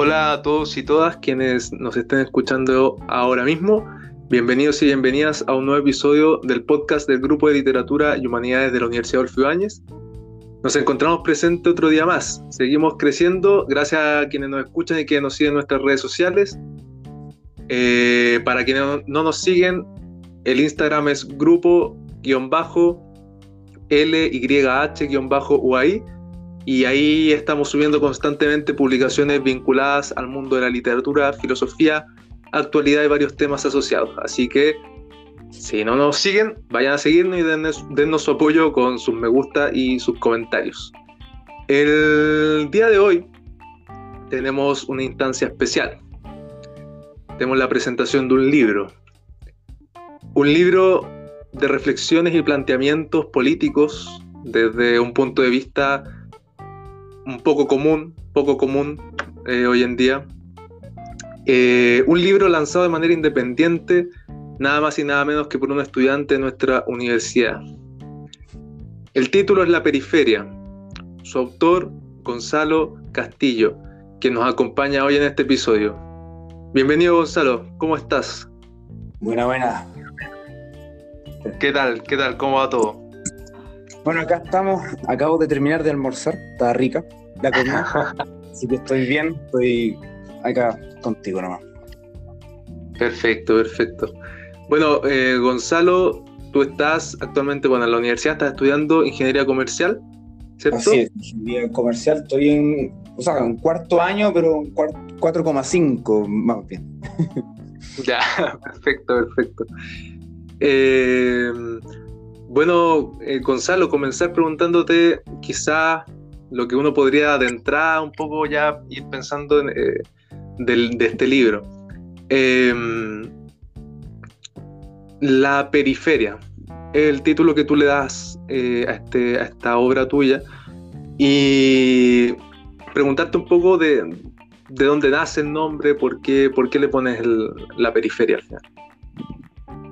Hola a todos y todas quienes nos estén escuchando ahora mismo. Bienvenidos y bienvenidas a un nuevo episodio del podcast del Grupo de Literatura y Humanidades de la Universidad Adolfo Ibáñez. Nos encontramos presentes otro día más. Seguimos creciendo gracias a quienes nos escuchan y que nos siguen en nuestras redes sociales. Eh, para quienes no, nos siguen, el Instagram es grupo-lyh-uai y ahí estamos subiendo constantemente publicaciones vinculadas al mundo de la literatura, filosofía, actualidad y varios temas asociados. Así que si no nos siguen, vayan a seguirnos y dennos, su apoyo con sus me gusta y sus comentarios. El día de hoy tenemos una instancia especial. Tenemos la presentación de un libro. Un libro de reflexiones y planteamientos políticos desde un punto de vista un poco común, poco común eh, hoy en día. Eh, un libro lanzado de manera independiente, nada más y nada menos que por un estudiante de nuestra universidad. El título es La Periferia. Su autor, Gonzalo Castillo, que nos acompaña hoy en este episodio. Bienvenido Gonzalo, ¿cómo estás? Buena, buena. ¿Qué tal? ¿Qué tal? ¿Cómo va todo? Bueno, acá estamos, acabo de terminar de almorzar, está rica la comida, así que estoy bien, estoy acá contigo nomás. Perfecto, perfecto. Bueno, eh, Gonzalo, tú estás actualmente, bueno, en la universidad, estás estudiando ingeniería comercial, ¿cierto? Así es, ingeniería comercial, estoy en, o sea, en cuarto año, pero 4,5 más bien. ya, perfecto, perfecto. Eh, bueno, eh, Gonzalo, comenzar preguntándote quizás lo que uno podría adentrar un poco ya ir pensando en, eh, de este libro. Em, la periferia, el título que tú le das eh, a, este, a esta obra tuya y preguntarte un poco de, de dónde nace el nombre, por qué, por qué le pones la periferia al final.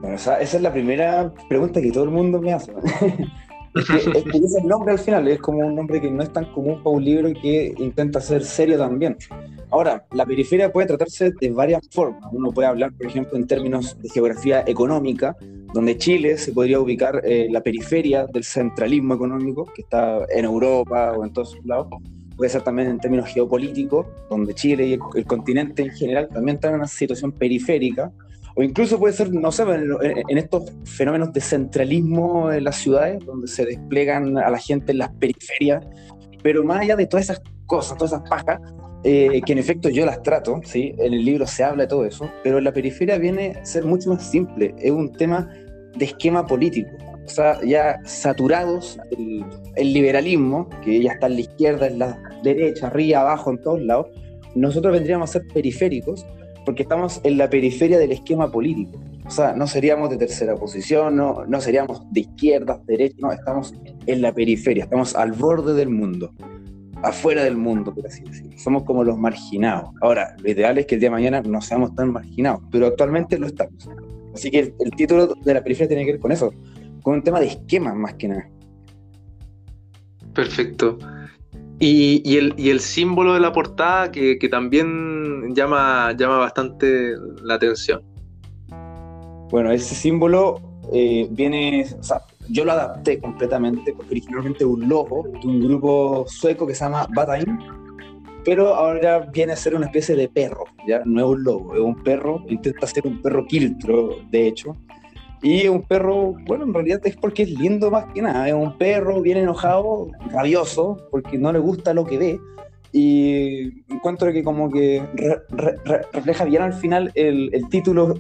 Bueno, esa, es la primera pregunta que todo el mundo me hace. es, que, es el nombre al final, es como un nombre que no es tan común para un libro que intenta ser serio también. Ahora, la periferia puede tratarse de varias formas. Uno puede hablar, por ejemplo, en términos de geografía económica, donde Chile se podría ubicar en la periferia del centralismo económico, que está en Europa o en todos lados. Puede ser también en términos geopolíticos, donde Chile y el, el continente en general también están en una situación periférica, o incluso puede ser, no sé, en estos fenómenos de centralismo en las ciudades, donde se desplegan a la gente en las periferias, pero más allá de todas esas cosas, todas esas pajas, eh, que en efecto yo las trato, ¿sí? en el libro se habla de todo eso, pero la periferia viene a ser mucho más simple, es un tema de esquema político. O sea, ya saturados el, el liberalismo, que ya está en la izquierda, en la derecha, arriba, abajo, en todos lados, nosotros vendríamos a ser periféricos porque estamos en la periferia del esquema político. O sea, no seríamos de tercera posición, no, no seríamos de izquierda, derecha, no, estamos en la periferia, estamos al borde del mundo, afuera del mundo, por así decirlo. Somos como los marginados. Ahora, lo ideal es que el día de mañana no seamos tan marginados, pero actualmente lo estamos. Así que el, título de la periferia tiene que ver con eso, con un tema de esquema más que nada. Perfecto. Y, el, símbolo de la portada que, también llama, llama bastante la atención. Bueno, ese símbolo eh, viene, o sea, yo lo adapté completamente, porque originalmente un logo de un grupo sueco que se llama Batain, pero ahora viene a ser una especie de perro, ya no es un lobo, es un perro, intenta ser un perro quiltro, de hecho, y un perro, bueno, en realidad es porque es lindo más que nada. Es un perro bien enojado, rabioso, porque no le gusta lo que ve. Y encuentro que como que refleja bien al final el, el título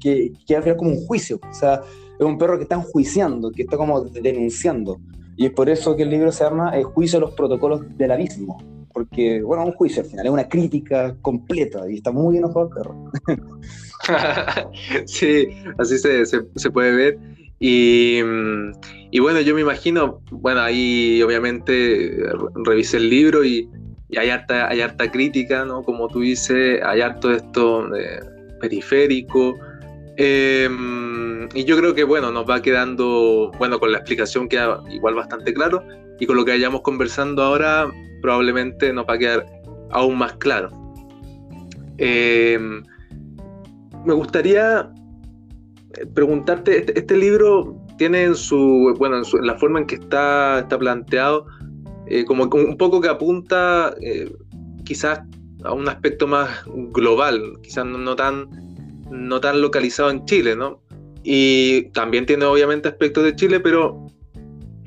que, que al final como un juicio. O sea, es un perro que está enjuiciando, que está como denunciando. Y es por eso que el libro se llama El juicio de los protocolos del abismo porque, bueno, un juicio al final, es una crítica completa y está muy enojado el perro. sí, así se, se, puede ver. Y, y, bueno, yo me imagino, bueno, ahí obviamente revisé el libro y, hay, harta, hay harta crítica, ¿no? Como tú dices, hay harto esto de periférico. Em, y yo creo que, bueno, nos va quedando, bueno, con la explicación queda igual bastante claro y con lo que vayamos conversando ahora probablemente nos va a quedar aún más claro. Eh, me gustaría preguntarte, este, este, libro tiene en su, bueno, en, la forma en que está, está planteado, eh, como un poco que apunta eh, quizás a un aspecto más global, quizás no, tan, no tan localizado en Chile, ¿no? Y también tiene obviamente aspectos de Chile, pero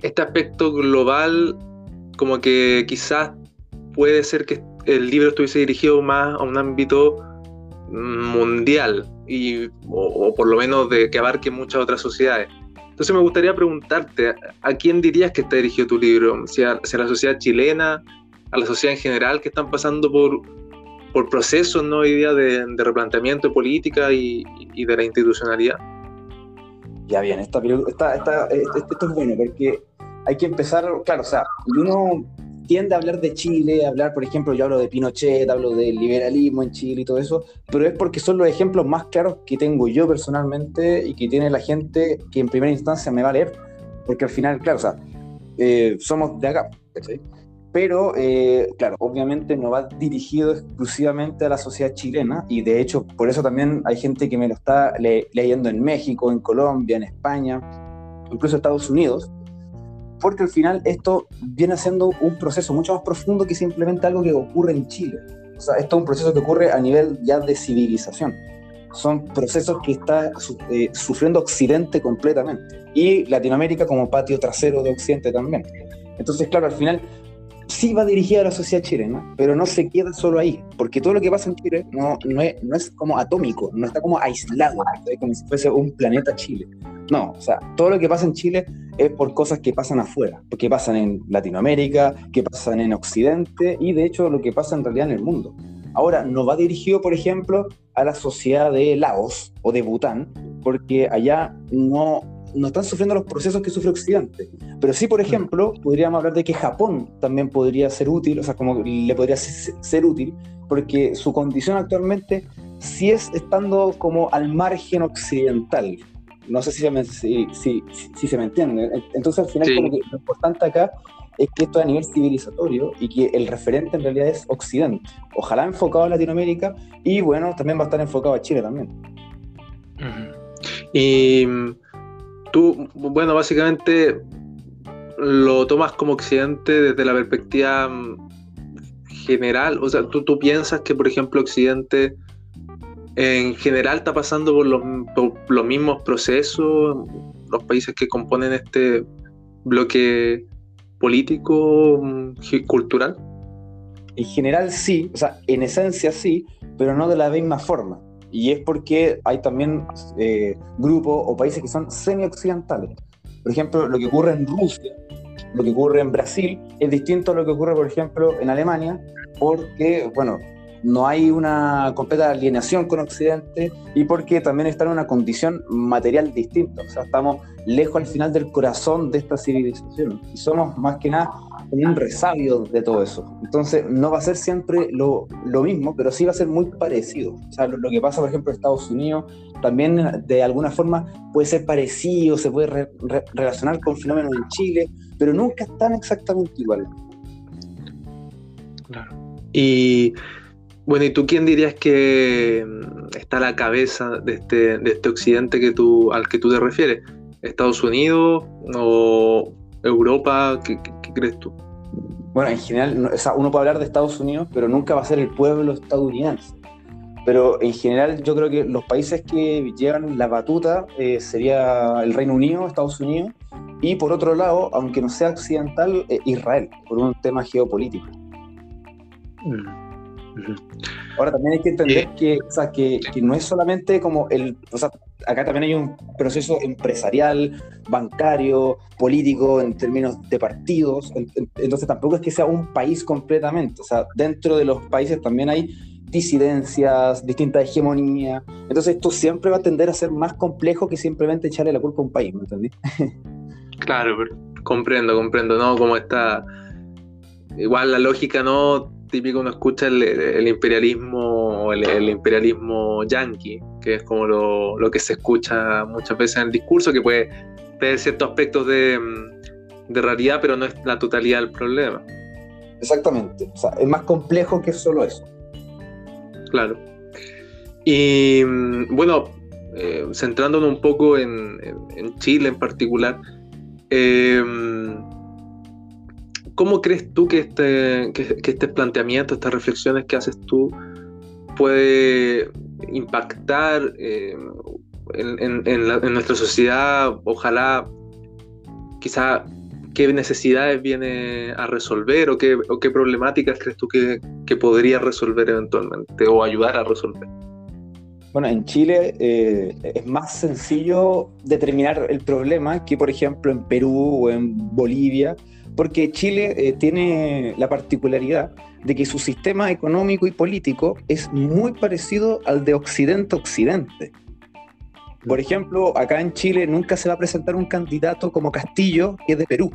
este aspecto global como que quizás puede ser que el libro estuviese dirigido más a un ámbito mundial y, o, por lo menos de que abarque muchas otras sociedades. Entonces me gustaría preguntarte, ¿a quién dirías que está dirigido tu libro? ¿Si a, la sociedad chilena, a la sociedad en general que están pasando por, por procesos ¿no? hoy de, replanteamiento de política y, de la institucionalidad? Ya bien, esta, esta, esta, esto es bueno porque hay que empezar, claro, o sea, uno tiende a hablar de Chile, a hablar, por ejemplo, yo hablo de Pinochet, hablo del liberalismo en Chile y todo eso, pero es porque son los ejemplos más claros que tengo yo personalmente y que tiene la gente que en primera instancia me va a leer, porque al final, claro, o sea, eh, somos de acá, Pero, eh, claro, obviamente no va dirigido exclusivamente a la sociedad chilena y de hecho por eso también hay gente que me lo está leyendo en México, en Colombia, en España, incluso Estados Unidos, porque al final esto viene siendo un proceso mucho más profundo que simplemente algo que ocurre en Chile. O sea, esto es un proceso que ocurre a nivel ya de civilización. Son procesos que está eh, sufriendo Occidente completamente. Y Latinoamérica como patio trasero de Occidente también. Entonces, claro, al final sí va dirigida a la sociedad chilena, pero no se queda solo ahí, porque todo lo que pasa en Chile no, no, es, no es como atómico, no está como aislado, como si fuese un planeta Chile. No, o sea, todo lo que pasa en Chile es por cosas que pasan afuera, que pasan en Latinoamérica, que pasan en Occidente y de hecho lo que pasa en realidad en el mundo. Ahora, no va dirigido, por ejemplo, a la sociedad de Laos o de Bután, porque allá no, no están sufriendo los procesos que sufre Occidente. Pero sí, por ejemplo, podríamos hablar de que Japón también podría ser útil, o sea, como le podría ser útil, porque su condición actualmente sí es estando como al margen occidental, no sé si se me, si, si, se me entiende. Entonces, al final, como que lo importante acá es que esto es a nivel civilizatorio y que el referente en realidad es Occidente. Ojalá enfocado a Latinoamérica y, bueno, también va a estar enfocado a Chile también. Y tú, bueno, básicamente lo tomas como Occidente desde la perspectiva mm, general. O sea, tú, tú piensas que, por ejemplo, Occidente en general está pasando por los, los mismos procesos los países que componen este bloque político, mm, cultural? En general sí, o sea, en esencia sí, pero no de la misma forma. Y es porque hay también eh, grupos o países que son semi-occidentales. Por ejemplo, lo que ocurre en Rusia, lo que ocurre en Brasil, es distinto a lo que ocurre, por ejemplo, en Alemania, porque, bueno, no hay una completa alienación con Occidente y porque también está en una condición material distinta. O sea, estamos lejos al final del corazón de esta civilización y somos más que nada un resabio de todo eso. Entonces, no va a ser siempre lo, mismo, pero sí va a ser muy parecido. O sea, lo, que pasa, por ejemplo, en Estados Unidos también de alguna forma puede ser parecido, se puede relacionar con fenómenos en Chile, pero nunca están exactamente igual. Claro. Y bueno, ¿y tú quién dirías que mm, está a la cabeza de este, de este occidente que tú, al que tú te refieres? ¿Estados Unidos o Europa? ¿Qué, crees tú? Bueno, en general, uno puede hablar de Estados Unidos, pero nunca va a ser el pueblo estadounidense. Pero en general yo creo que los países que llevan la batuta eh, sería el Reino Unido, Estados Unidos, y por otro lado, aunque no sea occidental, eh, Israel, por un tema geopolítico. Mm. Ahora también hay que entender que, o sea, que, que, no es solamente como el, o sea, acá también hay un proceso empresarial, bancario, político en términos de partidos, entonces tampoco es que sea un país completamente, o sea, dentro de los países también hay disidencias, distintas hegemonías, entonces esto siempre va a tender a ser más complejo que simplemente echarle la culpa a un país, ¿me entendí? claro, comprendo, comprendo, ¿no? Como está, igual la lógica, ¿no? Típico uno escucha el, imperialismo, el, el, imperialismo yanqui, que es como lo, que se escucha muchas veces en el discurso, que puede tener ciertos aspectos de, de realidad, pero no es la totalidad del problema. Exactamente, o sea, es más complejo que solo eso. Claro. Y mm, bueno, eh, centrándonos un poco en, Chile en particular, eh, ¿cómo crees tú que este, que, este planteamiento, estas reflexiones que haces tú, puede impactar eh, en, nuestra sociedad? Ojalá, quizá, ¿qué necesidades viene a resolver o qué, qué problemáticas crees tú que, que podría resolver eventualmente o ayudar a resolver? Bueno, en Chile eh, es más sencillo determinar el problema que, por ejemplo, en Perú o en Bolivia, porque Chile eh, tiene la particularidad de que su sistema económico y político es muy parecido al de Occidente-Occidente. Por ejemplo, acá en Chile nunca se va a presentar un candidato como Castillo, que es de Perú,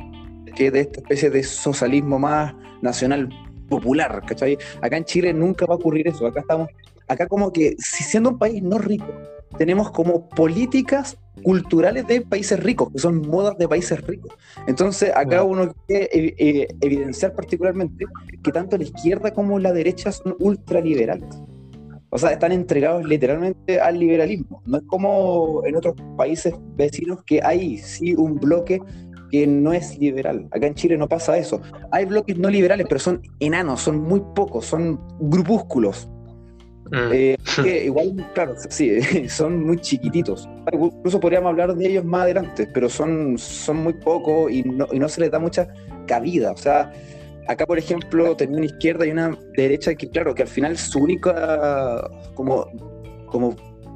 que es de esta especie de socialismo más nacional popular, ¿cachai? Acá en Chile nunca va a ocurrir eso, acá estamos acá como que, si siendo un país no rico, tenemos como políticas culturales de países ricos, que son modas de países ricos. Entonces, acá uno quiere eh, evidenciar particularmente que tanto la izquierda como la derecha son ultraliberales. O sea, están entregados literalmente al liberalismo. No es como en otros países vecinos que hay sí un bloque que no es liberal. Acá en Chile no pasa eso. Hay bloques no liberales, pero son enanos, son muy pocos, son grupúsculos. Mm. Eh, igual, claro, sí, son muy chiquititos. Incluso podríamos hablar de ellos más adelante, pero son, son muy pocos y no, y no se les da mucha cabida. O sea, acá, por ejemplo, tenía una izquierda y una derecha que, claro, que al final su única como, como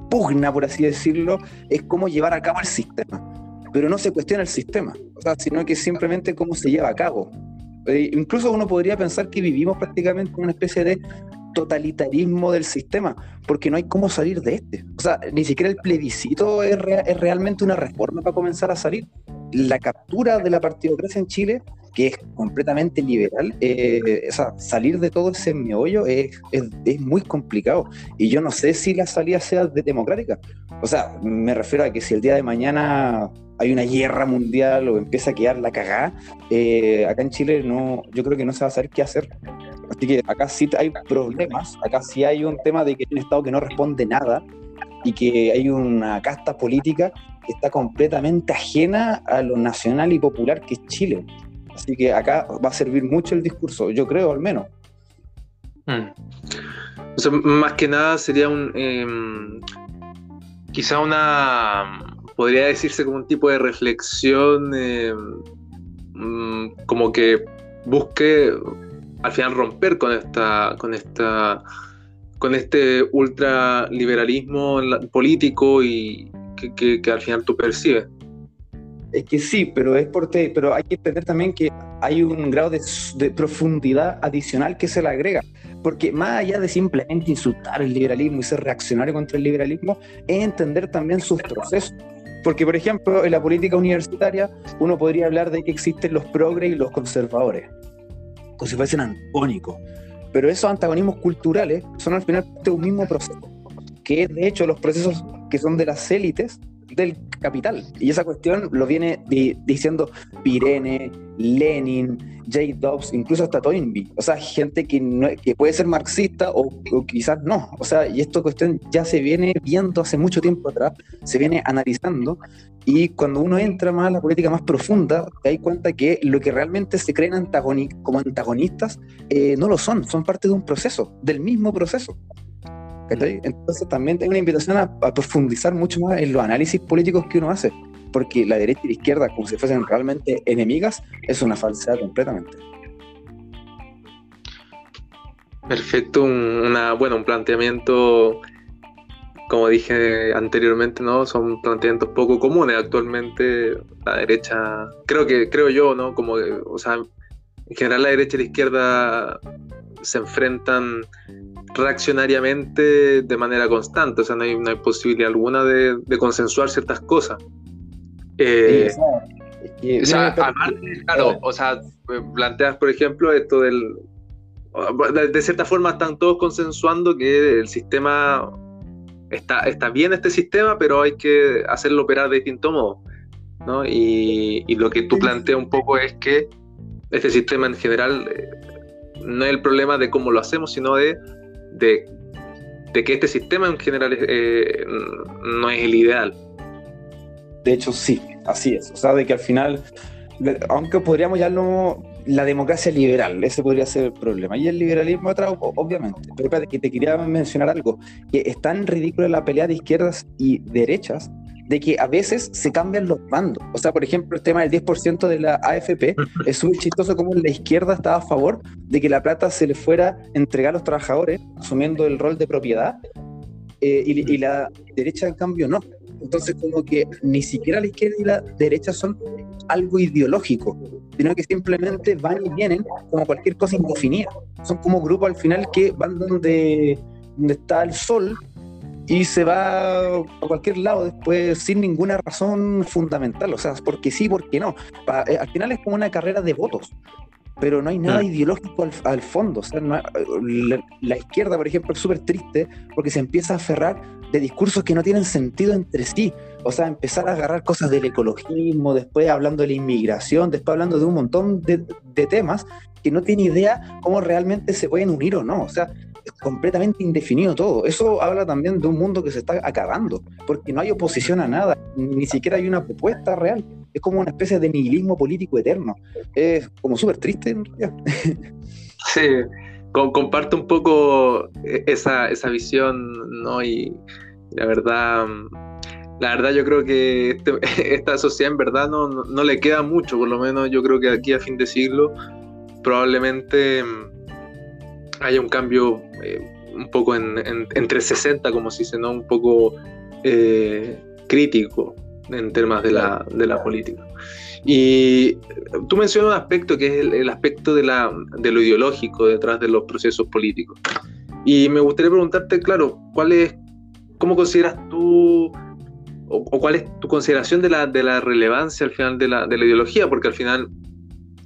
pugna, por así decirlo, es cómo llevar a cabo el sistema. Pero no se cuestiona el sistema, o sea, sino que simplemente cómo se lleva a cabo. Eh, incluso uno podría pensar que vivimos prácticamente en una especie de totalitarismo del sistema, porque no hay cómo salir de este. O sea, ni siquiera el plebiscito es, realmente una reforma para comenzar a salir. La captura de la partidocracia en Chile, que es completamente liberal, eh, o sea, salir de todo ese meollo es, muy complicado. Y yo no sé si la salida sea democrática. O sea, me refiero a que si el día de mañana hay una guerra mundial o empieza a quedar la cagada, eh, acá en Chile no, yo creo que no se va a saber qué hacer. Así que acá sí hay problemas, acá sí hay un tema de que hay un Estado que no responde nada y que hay una casta política que está completamente ajena a lo nacional y popular que es Chile. Así que acá va a servir mucho el discurso, yo creo al menos. Hmm. Más que nada sería un... Em, quizá una... Podría decirse como un tipo de reflexión em, mm, como que busque al final romper con esta, con esta, con este ultraliberalismo político y que, al final tú percibes. Es que sí, pero es porque, pero hay que entender también que hay un grado de, de, profundidad adicional que se le agrega. Porque más allá de simplemente insultar el liberalismo y ser reaccionario contra el liberalismo, es entender también sus procesos. Porque, por ejemplo, en la política universitaria uno podría hablar de que existen los progres y los conservadores como si fuesen antagónicos. Pero esos antagonismos culturales son al final un mismo proceso, que de hecho los procesos que son de las élites del capital. Y esa cuestión lo viene diciendo Pirene, Lenin, J. Dobbs, incluso hasta Toynbee. O sea, gente que, puede ser marxista o, o, quizás no. O sea, y esta cuestión ya se viene viendo hace mucho tiempo atrás, se viene analizando y cuando uno entra más a la política más profunda, te das cuenta que lo que realmente se creen como antagonistas eh, no lo son, son parte de un proceso, del mismo proceso. Entonces también hay una invitación a, profundizar mucho más en los análisis políticos que uno hace, porque la derecha y la izquierda, como si fuesen realmente enemigas, es una falsedad completamente. Perfecto, una, bueno, un planteamiento como dije anteriormente, ¿no? Son planteamientos poco comunes actualmente. La derecha, creo que, creo yo, ¿no? Como, o sea, en general la derecha y la izquierda se enfrentan reaccionariamente de manera constante, o sea, no hay, no hay posibilidad alguna de, consensuar ciertas cosas. Eh, o sea, claro, o sea, planteas, por ejemplo, esto del... De cierta forma están todos consensuando que el sistema está, está bien este sistema, pero hay que hacerlo operar de distinto modo. ¿no? Y, lo que tú planteas un poco es que este sistema en general eh, no es el problema de cómo lo hacemos, sino de, de que este sistema en general eh, no es el ideal. De hecho, sí, así es. O sea, de que al final, aunque podríamos no la democracia liberal, ese podría ser el problema. Y el liberalismo otra, obviamente. Pero espérate, que te quería mencionar algo, que es tan ridícula la pelea de izquierdas y derechas, de que a veces se cambian los bandos. O sea, por ejemplo, el tema del 10% de la AFP es muy chistoso como la izquierda estaba a favor de que la plata se le fuera a entregar a los trabajadores, asumiendo el rol de propiedad, eh, y, y, la derecha, en cambio, no. Entonces, como que ni siquiera la izquierda y la derecha son algo ideológico, sino que simplemente van y vienen como cualquier cosa indefinida. Son como grupos al final que van donde, donde está el sol y se va a cualquier lado después sin ninguna razón fundamental, o sea, porque sí, porque no. Eh, al final es como una carrera de votos, pero no hay nada ideológico al, fondo. O sea, la, izquierda, por ejemplo, es súper triste porque se empieza a aferrar de discursos que no tienen sentido entre sí. O sea, empezar a agarrar cosas del ecologismo, después hablando de la inmigración, después hablando de un montón de, de temas que no tiene idea cómo realmente se pueden unir o no. O sea, completamente indefinido todo. Eso habla también de un mundo que se está acabando, porque no hay oposición a nada, ni siquiera hay una propuesta real. Es como una especie de nihilismo político eterno. Es como súper triste en realidad. Sí, comparto un poco e-, esa, esa visión, ¿no? Y la verdad, la verdad yo creo que este, esta sociedad en verdad no, no, le queda mucho, por lo menos yo creo que aquí a fin de siglo probablemente haya un cambio eh, un poco en, entre 60, como se ¿no? Un poco eh, crítico en temas de la, de la, política. Y tú mencionas un aspecto que es el, aspecto de, la, de, lo ideológico detrás de los procesos políticos. Y me gustaría preguntarte, claro, ¿cuál es, ¿cómo consideras tú o, cuál es tu consideración de la, de la relevancia al final de la, de la ideología? Porque al final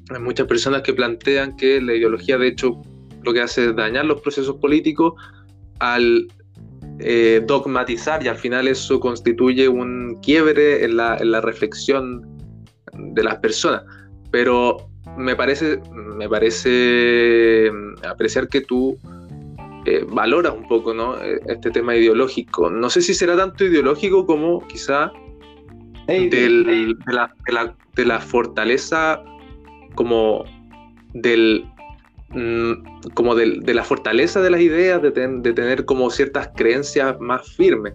hay muchas personas que plantean que la ideología de hecho lo que hace es dañar los procesos políticos al eh, dogmatizar y al final eso constituye un quiebre en la, en la, reflexión de las personas. Pero me parece, me parece mm, apreciar que tú eh, valoras un poco ¿no? E, este tema ideológico. No sé si será tanto ideológico como quizá de, la, de la fortaleza como del Mm, como de, la fortaleza de las ideas, de, tener como ciertas creencias más firmes.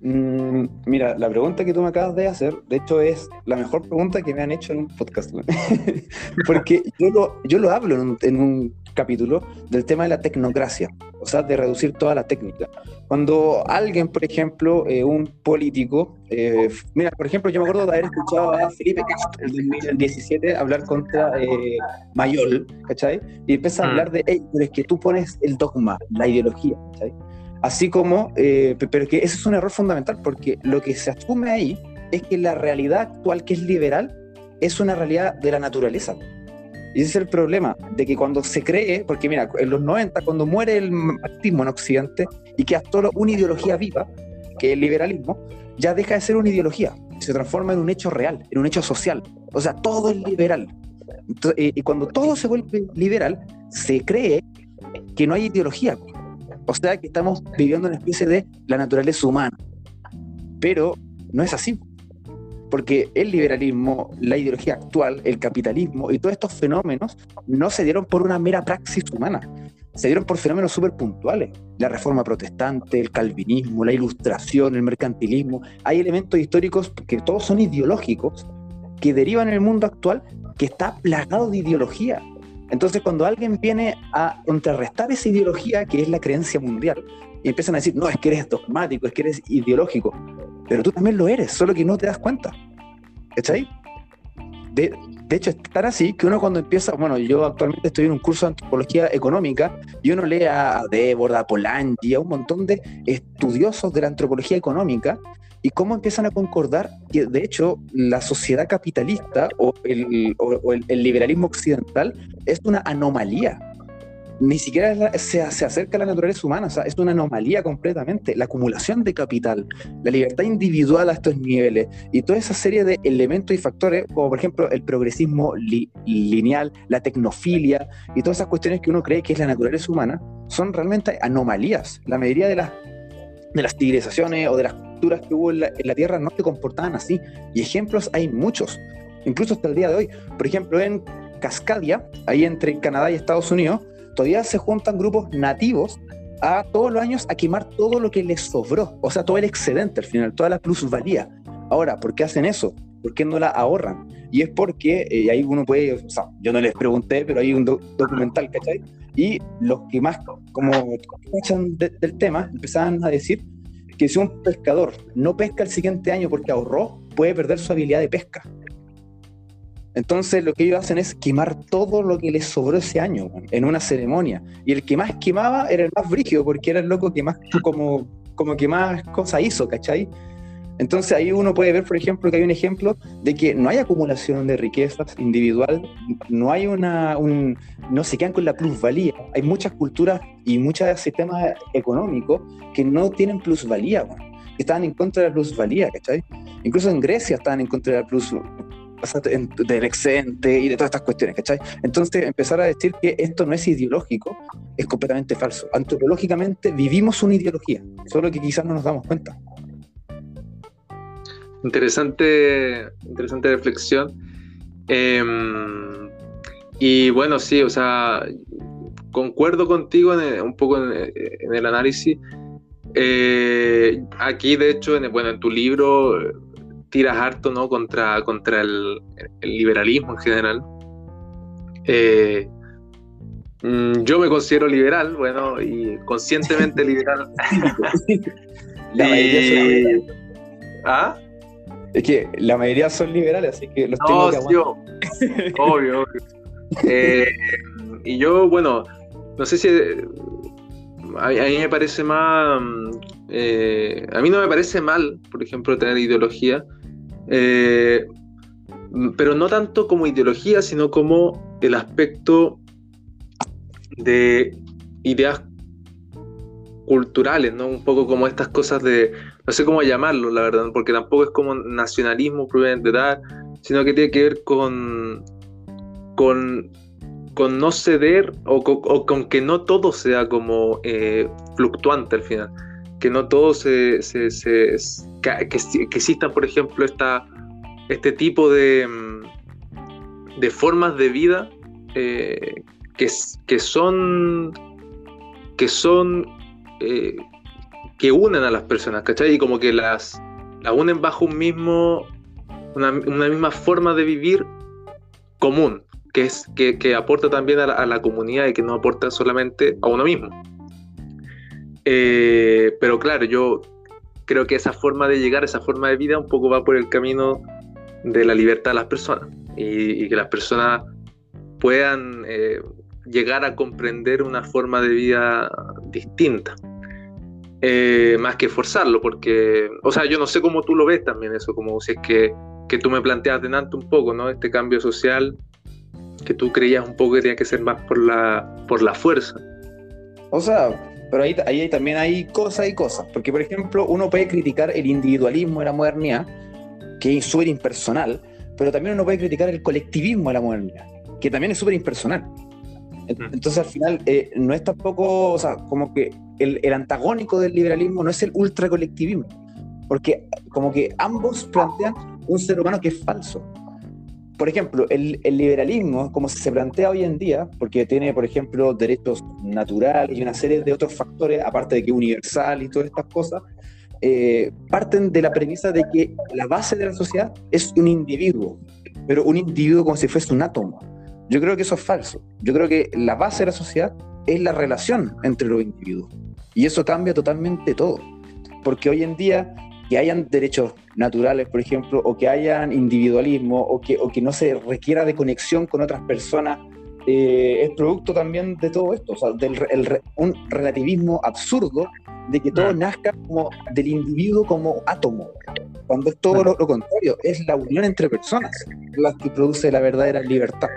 Mm, mira, la pregunta que tú me acabas de hacer, de hecho, es la mejor pregunta que me han hecho en un podcast. Porque yo lo, yo lo hablo en un capítulo del tema de la tecnocracia, o sea, de reducir toda la técnica. Cuando alguien, por ejemplo, eh, un político, eh, mira, por ejemplo, yo me acuerdo de haber escuchado a Felipe Castro en 2017 hablar contra eh, Mayol, ¿cachai? Y empieza a mm. hablar de, hey, pero es que tú pones el dogma, la ideología, ¿cachai? Así como, eh, pero que ese es un error fundamental, porque lo que se asume ahí es que la realidad actual, que es liberal, es una realidad de la naturaleza. Y ese es el problema, de que cuando se cree, porque mira, en los 90, cuando muere el marxismo en Occidente y queda solo una ideología viva, que es el liberalismo, ya deja de ser una ideología, se transforma en un hecho real, en un hecho social. O sea, todo es liberal. Eh, y cuando todo se vuelve liberal, se cree que no hay ideología. O sea, que estamos viviendo una especie de la naturaleza humana. Pero no es así porque el liberalismo, la ideología actual, el capitalismo y todos estos fenómenos no se dieron por una mera praxis humana, se dieron por fenómenos súper puntuales. La reforma protestante, el calvinismo, la ilustración, el mercantilismo. Hay elementos históricos que todos son ideológicos, que derivan en el mundo actual, que está plagado de ideología. Entonces, cuando alguien viene a contrarrestar esa ideología, que es la creencia mundial, y empiezan a decir, no, es que eres dogmático, es que eres ideológico, pero tú también lo eres, solo que no te das cuenta. ¿Está De, de hecho, es tan así que uno cuando empieza, bueno, yo actualmente estoy en un curso de antropología económica y uno lee a Débora, a Polanyi, a un montón de estudiosos de la antropología económica y cómo empiezan a concordar que, de hecho, la sociedad capitalista o el, o el liberalismo occidental es una anomalía ni siquiera se, acerca a la naturaleza humana, o sea, es una anomalía completamente. La acumulación de capital, la libertad individual a estos niveles y toda esa serie de elementos y factores, como por ejemplo el progresismo lineal, la tecnofilia y todas esas cuestiones que uno cree que es la naturaleza humana, son realmente anomalías. La mayoría de las, de las civilizaciones o de las culturas que hubo en la, en la Tierra no se comportaban así. Y ejemplos hay muchos, incluso hasta el día de hoy. Por ejemplo, en Cascadia, ahí entre Canadá y Estados Unidos, todavía se juntan grupos nativos a todos los años a quemar todo lo que les sobró, o sea, todo el excedente al final, toda la plusvalía. Ahora, ¿por qué hacen eso? ¿Por qué no la ahorran? Y es porque, eh, ahí uno puede, o sea, yo no les pregunté, pero hay un documental, ¿cachai? Y los que más, como escuchan del tema, empezaban a decir que si un pescador no pesca el siguiente año porque ahorró, puede perder su habilidad de pesca. Entonces lo que ellos hacen es quemar todo lo que les sobró ese año en una ceremonia. Y el que más quemaba era el más brígido, porque era el loco que más como, como que más cosas hizo, ¿cachai? Entonces ahí uno puede ver, por ejemplo, que hay un ejemplo de que no hay acumulación de riquezas individual, no hay una, un, no se quedan con la plusvalía. Hay muchas culturas y muchos sistemas económicos que no tienen plusvalía, que están en contra de la plusvalía, ¿cachai? Incluso en Grecia estaban en contra de la plusvalía del excedente y de todas estas cuestiones, ¿cachai? Entonces, empezar a decir que esto no es ideológico es completamente falso. Antropológicamente vivimos una ideología, solo que quizás no nos damos cuenta. Interesante, interesante reflexión. Em, y bueno, sí, o sea, concuerdo contigo en un poco en, el análisis. Eh, aquí, de hecho, en, bueno, en tu libro tiras harto ¿no? contra, contra el, liberalismo en general. Eh, mm, yo me considero liberal, bueno, y conscientemente liberal. la mayoría son liberales. ¿Ah? Es que la mayoría son liberales, así que los tengo que obvio, obvio. Eh, y yo, bueno, no sé si a, mí me parece más. Eh, a mí no me parece mal, por ejemplo, tener ideología, eh, pero no tanto como ideología, sino como el aspecto de ideas culturales, ¿no? Un poco como estas cosas de, no sé cómo llamarlo, la verdad, porque tampoco es como nacionalismo dar, sino que tiene que ver con, con, con no ceder o con, que no todo sea como eh, fluctuante al final que no todos se, que, existan, por ejemplo, esta, este tipo de, mm, de formas de vida eh, que, que son que son eh, que unen a las personas, ¿cachai? Y como que las, unen bajo un mismo una, misma forma de vivir común, que es que, aporta también a la, a la comunidad y que no aporta solamente a uno mismo. Eh, pero claro, yo creo que esa forma de llegar, esa forma de vida, un poco va por el camino de la libertad de las personas y, que las personas puedan eh, llegar a comprender una forma de vida distinta. Eh, más que forzarlo, porque, o sea, yo no sé cómo tú lo ves también eso, como si es que, que tú me planteas delante un poco, ¿no? Este cambio social que tú creías un poco que tenía que ser más por la, por la fuerza. O sea, pero ahí, ahí también hay cosas y cosas. Porque, por ejemplo, uno puede criticar el individualismo de la modernidad, que es súper impersonal, pero también uno puede criticar el colectivismo de la modernidad, que también es súper impersonal. Entonces, al final, eh, no es tampoco, o sea, como que el, el antagónico del liberalismo no es el ultracolectivismo, porque como que ambos plantean un ser humano que es falso por ejemplo, el, liberalismo, como se plantea hoy en día, porque tiene, por ejemplo, derechos naturales y una serie de otros factores, aparte de que universal y todas estas cosas, eh, parten de la premisa de que la base de la sociedad es un individuo, pero un individuo como si fuese un átomo. Yo creo que eso es falso. Yo creo que la base de la sociedad es la relación entre los individuos. Y eso cambia totalmente todo. Porque hoy en día que hayan derechos naturales, por ejemplo, o que hayan individualismo, o que, o que no se requiera de conexión con otras personas, eh, es producto también de todo esto, o sea, del un relativismo absurdo de que todo nazca como del individuo como átomo, cuando es todo lo, contrario, es la unión entre personas la que produce la verdadera libertad.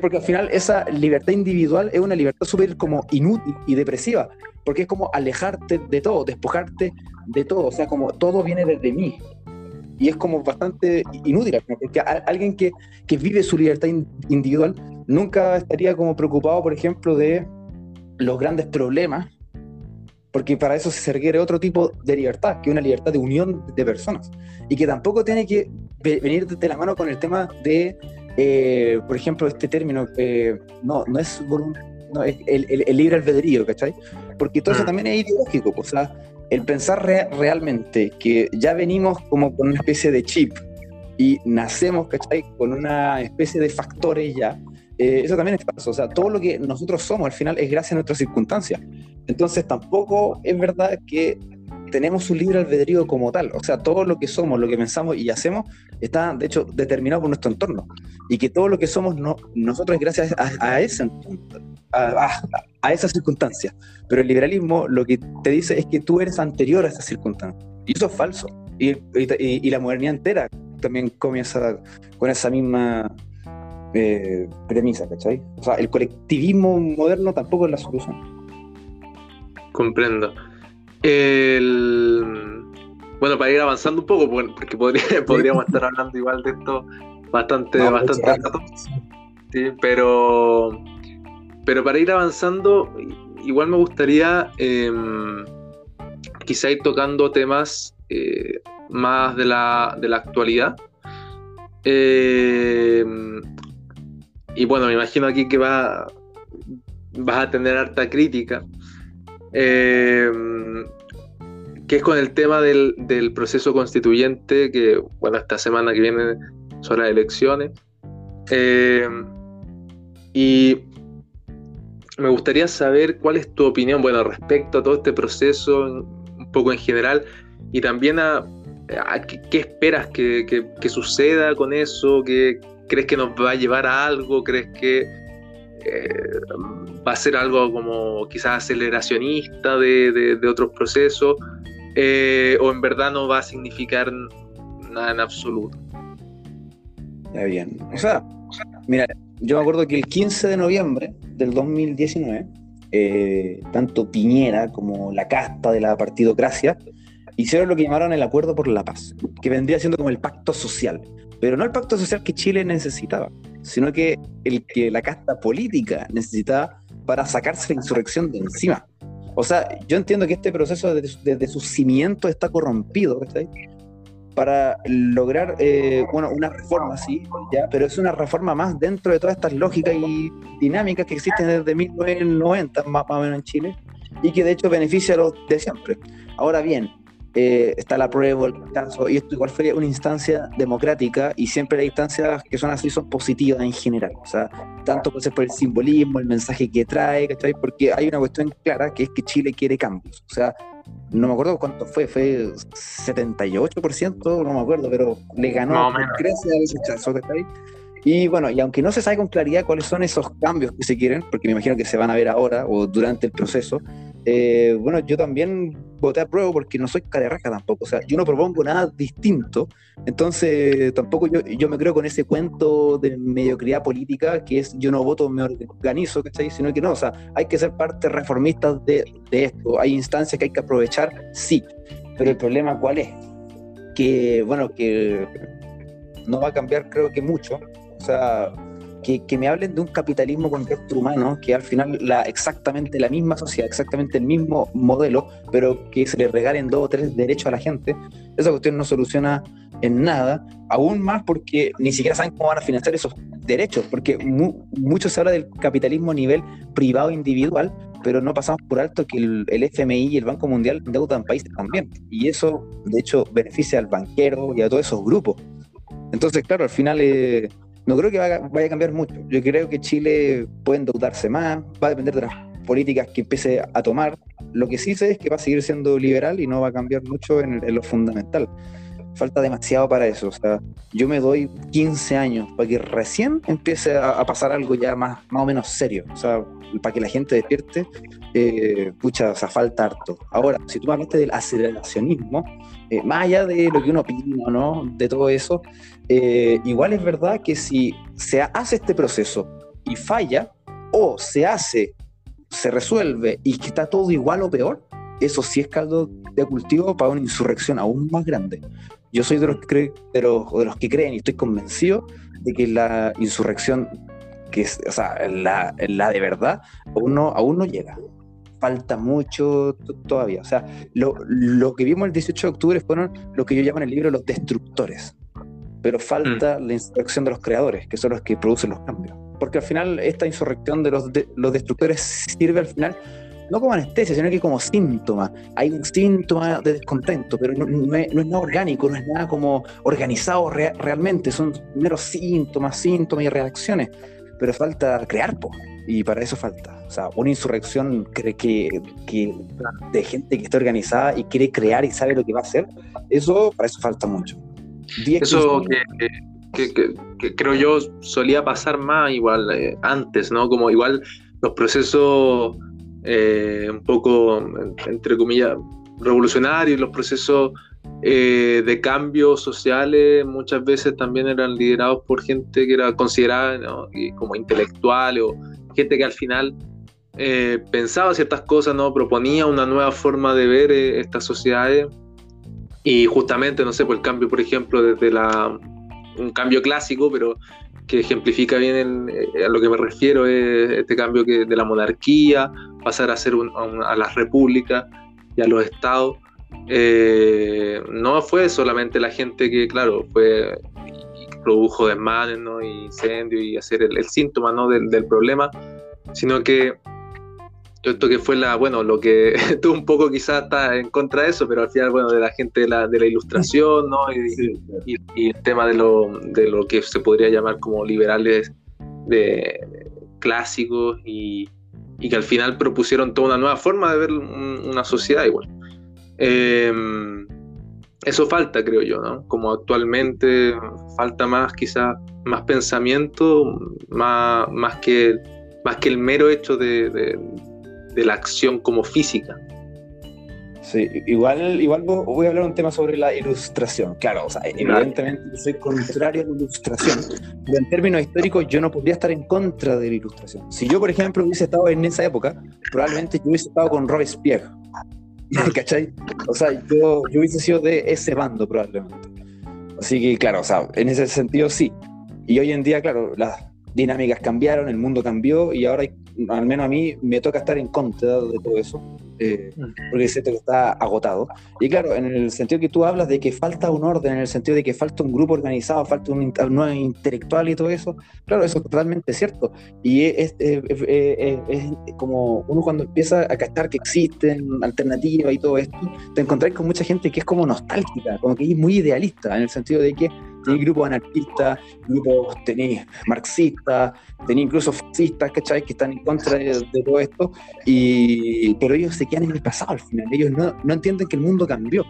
Porque al final esa libertad individual es una libertad súper como inútil y depresiva, porque es como alejarte de todo, despojarte de todo, o sea, como todo viene desde mí. Y es como bastante inútil, porque alguien que, que vive su libertad individual nunca estaría como preocupado, por ejemplo, de los grandes problemas, porque para eso se requiere otro tipo de libertad, que es una libertad de unión de personas, y que tampoco tiene que venir de la mano con el tema de, eh, por ejemplo, este término, eh, no, no es, no, es el, el, libre albedrío, ¿cachai? Porque todo eso mm. también es ideológico, o sea, el pensar realmente que ya venimos como con una especie de chip y nacemos, ¿cachai? Con una especie de factores ya, eh, eso también es falso. O sea, todo lo que nosotros somos al final es gracias a nuestras circunstancias. Entonces tampoco es verdad que tenemos un libre albedrío como tal. O sea, todo lo que somos, lo que pensamos y hacemos está, de hecho, determinado por nuestro entorno. Y que todo lo que somos no, nosotros gracias a, a ese a, a, esa circunstancia. Pero el liberalismo lo que te dice es que tú eres anterior a esa circunstancia. Y eso es falso. Y, y, y la modernidad entera también comienza con esa misma eh, premisa, ¿cachai? O sea, el colectivismo moderno tampoco es la solución. Comprendo. Bueno, para ir avanzando un poco, porque podríamos estar hablando igual de esto bastante, bastante rato. Sí, pero, pero para ir avanzando, igual me gustaría em, quizá ir tocando temas eh, más de la, de la actualidad. Eh, y bueno, me imagino aquí que va, vas a tener harta crítica, eh, que es con el tema del, proceso constituyente, que bueno, esta semana que viene son las elecciones. Eh, y me gustaría saber cuál es tu opinión, bueno, respecto a todo este proceso, un poco en general, y también a, qué, esperas que, que, suceda con eso, que, ¿Crees que nos va a llevar a algo? ¿Crees que eh, va a ser algo como quizás aceleracionista de, otros procesos? Eh, ¿O en verdad no va a significar nada en absoluto? Está bien. O sea, mira, yo me acuerdo que el 15 de noviembre del 2019, eh, tanto Piñera como la casta de la partidocracia hicieron lo que llamaron el Acuerdo por la Paz, que vendría siendo como el pacto social pero no el pacto social que Chile necesitaba, sino que el que la casta política necesitaba para sacarse la insurrección de encima. O sea, yo entiendo que este proceso desde, su cimiento está corrompido, Para lograr, eh, bueno, una reforma, sí, ya, pero es una reforma más dentro de todas estas lógicas y dinámicas que existen desde 1990, más, más o menos en Chile, y que de hecho beneficia a los de siempre. Ahora bien, eh, está la prueba, el caso, y esto igual fue una instancia democrática y siempre las instancias que son así son positivas en general, o sea, tanto puede ser por el simbolismo, el mensaje que trae, ¿cachai? Porque hay una cuestión clara que es que Chile quiere cambios, o sea, no me acuerdo cuánto fue, fue 78%, no me acuerdo, pero le ganó no, Grecia el rechazo, ¿cachai? Y bueno, y aunque no se sabe con claridad cuáles son esos cambios que se quieren, porque me imagino que se van a ver ahora o durante el proceso, eh, bueno, yo también voté a prueba porque no soy carerraja tampoco, o sea, yo no propongo nada distinto, entonces tampoco yo, yo me creo con ese cuento de mediocridad política que es yo no voto, me organizo, ¿cachai? Sino que no, o sea, hay que ser parte reformista de, de esto, hay instancias que hay que aprovechar, sí, pero el problema cuál es? Que, bueno, que no va a cambiar creo que mucho, o sea, que, me hablen de un capitalismo con rostro humano, que al final la, exactamente la misma sociedad, exactamente el mismo modelo, pero que se le regalen dos o tres derechos a la gente, esa cuestión no soluciona en nada, aún más porque ni siquiera saben cómo van a financiar esos derechos, porque mucho se habla del capitalismo a nivel privado individual, pero no pasamos por alto que el, FMI y el Banco Mundial endeudan países también, y eso de hecho beneficia al banquero y a todos esos grupos. Entonces, claro, al final... Eh, no creo que vaya, a cambiar mucho. Yo creo que Chile puede endeudarse más, va a depender de las políticas que empiece a tomar. Lo que sí sé es que va a seguir siendo liberal y no va a cambiar mucho en, lo fundamental. Falta demasiado para eso. O sea, yo me doy 15 años para que recién empiece a, pasar algo ya más, más o menos serio. O sea, para que la gente despierte, eh, pucha, o sea, falta harto. Ahora, si tú hablaste del aceleracionismo, eh, más allá de lo que uno opina, ¿no? De todo eso, eh, igual es verdad que si se hace este proceso y falla, o se hace, se resuelve y que está todo igual o peor, eso sí es caldo de cultivo para una insurrección aún más grande. Yo soy de los, que de los, de los que creen y estoy convencido de que la insurrección, que es, o sea, la, la de verdad, aún no, aún no llega. Falta mucho todavía. O sea, lo, lo, que vimos el 18 de octubre fueron lo que yo llamo en el libro los destructores. Pero falta mm. la insurrección de los creadores, que son los que producen los cambios. Porque al final esta insurrección de los, de, los destructores sirve al final no como anestesia, sino que como síntoma. Hay un síntoma de descontento, pero no, es, nada orgánico, no es nada como organizado realmente, son meros síntomas, síntomas y reacciones. Pero falta crear, po, y para eso falta. O sea, una insurrección que, que, de gente que está organizada y quiere crear y sabe lo que va a hacer, eso, para eso falta mucho. Eso que, que, creo yo solía pasar más igual eh, antes, ¿no? Como igual los procesos eh, un poco, entre comillas, revolucionarios, los procesos eh, de cambios sociales muchas veces también eran liderados por gente que era considerada como intelectual o gente que al final eh, pensaba ciertas cosas, ¿no? proponía una nueva forma de ver estas sociedades y justamente, no sé, por el cambio, por ejemplo, desde la, un cambio clásico, pero que ejemplifica bien a lo que me refiero es este cambio que, de la monarquía, pasar a ser a, las repúblicas y a los estados. Eh, no fue solamente la gente que, claro, fue produjo desmanes ¿no? y incendios y hacer el, síntoma ¿no? del, del, problema, sino que esto que fue la, bueno, lo que tú un poco quizás está en contra de eso, pero al final, bueno, de la gente de la, de la ilustración, ¿no? Y, el tema de lo, de lo que se podría llamar como liberales de clásicos y, que al final propusieron toda una nueva forma de ver una sociedad igual. Em, eso falta, creo yo, ¿no? Como actualmente falta más, quizás, más pensamiento, más, más, que, más que el mero hecho de de la acción como física. Sí, igual, igual voy a hablar un tema sobre la ilustración. Claro, o sea, evidentemente soy contrario a la ilustración, pero en términos históricos yo no podría estar en contra de la ilustración. Si yo, por ejemplo, hubiese estado en esa época, probablemente yo hubiese estado con Robespierre. ¿Cachai? O sea, yo, yo hubiese sido de ese bando probablemente. Así que, claro, o sea, en ese sentido sí. Y hoy en día, claro, las dinámicas cambiaron, el mundo cambió y ahora hay al menos a mí me toca estar en contra de todo eso, eh, mm. porque siento que está agotado. Y claro, en el sentido que tú hablas de que falta un orden, en el sentido de que falta un grupo organizado, falta un, nuevo intelectual y todo eso, claro, eso es totalmente cierto. Y es, como uno cuando empieza a cachar que existen alternativas y todo esto, te encontrás con mucha gente que es como nostálgica, como que es muy idealista, en el sentido de que tenéis grupos anarquistas, grupos tenéis marxistas, tenéis incluso fascistas, ¿cachai? Que están en contra de, todo esto, y, pero ellos se quedan en el pasado al final, ellos no, no entienden que el mundo cambió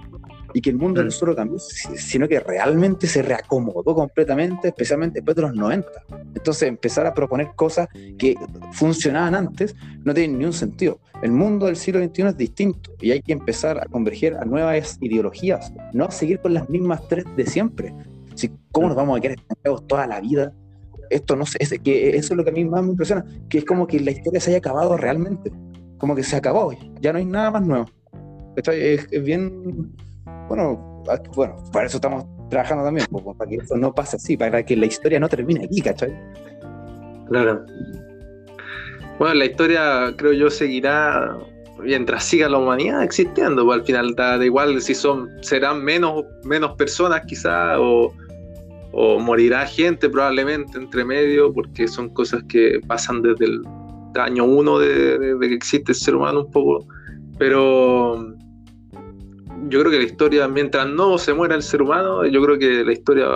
y que el mundo no mm. solo cambió, sino que realmente se reacomodó completamente, especialmente después de los 90. Entonces, empezar a proponer cosas que funcionaban antes no tiene ni un sentido. El mundo del siglo XXI es distinto y hay que empezar a converger a nuevas ideologías, no seguir con las mismas tres de siempre. ¿Cómo nos vamos a quedar estancados toda la vida? Esto no sé, es que eso es lo que a mí más me impresiona, que es como que la historia se haya acabado realmente, como que se acabó, ya no hay nada más nuevo. Es, es bien, bueno, bueno, para eso estamos trabajando también, para que eso no pase así, para que la historia no termine aquí, ¿cachai? Claro. Bueno, la historia creo yo seguirá mientras siga la humanidad existiendo, pues al final da, igual si son, serán menos, menos personas quizás, o, morirá gente probablemente entre medio, porque son cosas que pasan desde el año uno de, que existe el ser humano un poco, pero yo creo que la historia, mientras no se muera el ser humano, yo creo que la historia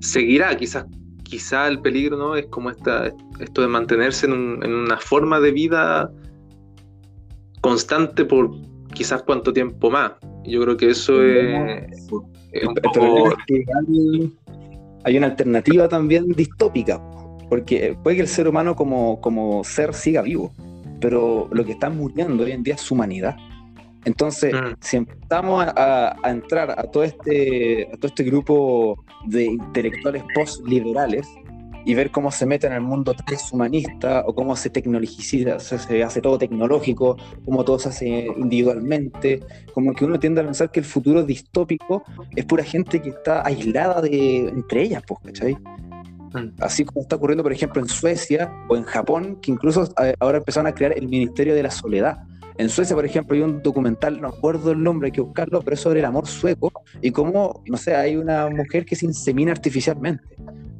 seguirá, quizás quizá el peligro no es como esta, esto de mantenerse en, en una forma de vida constante por quizás cuánto tiempo más. Yo creo que eso es, hay, una alternativa también distópica, porque puede que el ser humano como, como ser siga vivo, pero lo que está muriendo hoy en día es su humanidad. Entonces, mm. si empezamos a, entrar a todo, este, a todo este grupo de intelectuales post-liberales, y ver cómo se mete en el mundo transhumanista o cómo se tecnologiza, se, hace todo tecnológico, cómo todo se hace individualmente, como que uno tiende a pensar que el futuro distópico es pura gente que está aislada de entre ellas, pues, ¿cachai? Mm. Así como está ocurriendo, por ejemplo, en Suecia o en Japón, que incluso eh, ahora empezaron a crear el Ministerio de la Soledad. En Suecia, por ejemplo, hay un documental, no recuerdo el nombre, hay que buscarlo, pero es sobre el amor sueco y cómo, no sé, hay una mujer que se insemina artificialmente.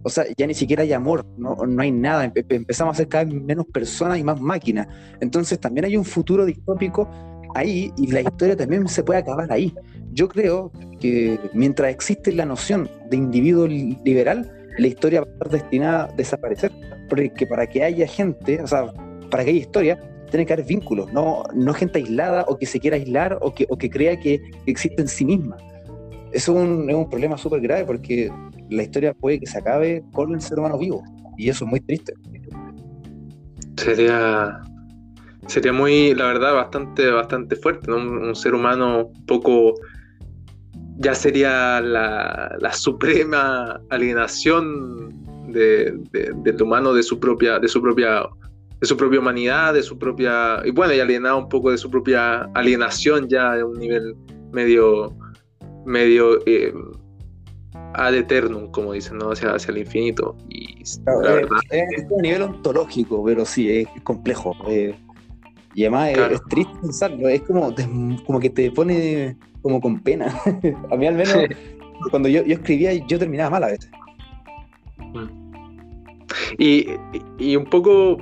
O sea, ya ni siquiera hay amor, no, no hay nada. Empezamos a ser cada vez menos personas y más máquinas. Entonces también hay un futuro distópico ahí y la historia también se puede acabar ahí. Yo creo que mientras existe la noción de individuo liberal, la historia va a estar destinada a desaparecer. Porque para que haya gente, o sea, para que haya historia, tiene que haber vínculos, no, no gente aislada o que se quiera aislar o que, o que crea que existe en sí misma. Eso es un, es un problema súper grave porque la historia puede que se acabe con el ser humano vivo y eso es muy triste. Sería, sería muy, la verdad, bastante, bastante fuerte, ¿no? un, ser humano poco ya sería la, la suprema alienación de, del humano de su propia, de su propia, de su propia humanidad, de su propia, y bueno, y alienado un poco de su propia alienación ya de un nivel medio, medio eh, ad eternum, como dicen, ¿no? Hacia, hacia el infinito. Y la verdad, es, un nivel ontológico, pero sí, es complejo. Eh, y además es, triste pensarlo, es como, como que te pone como con pena. a mí al menos, cuando yo, yo, escribía, yo terminaba mal a veces. Mm. Y, y un poco...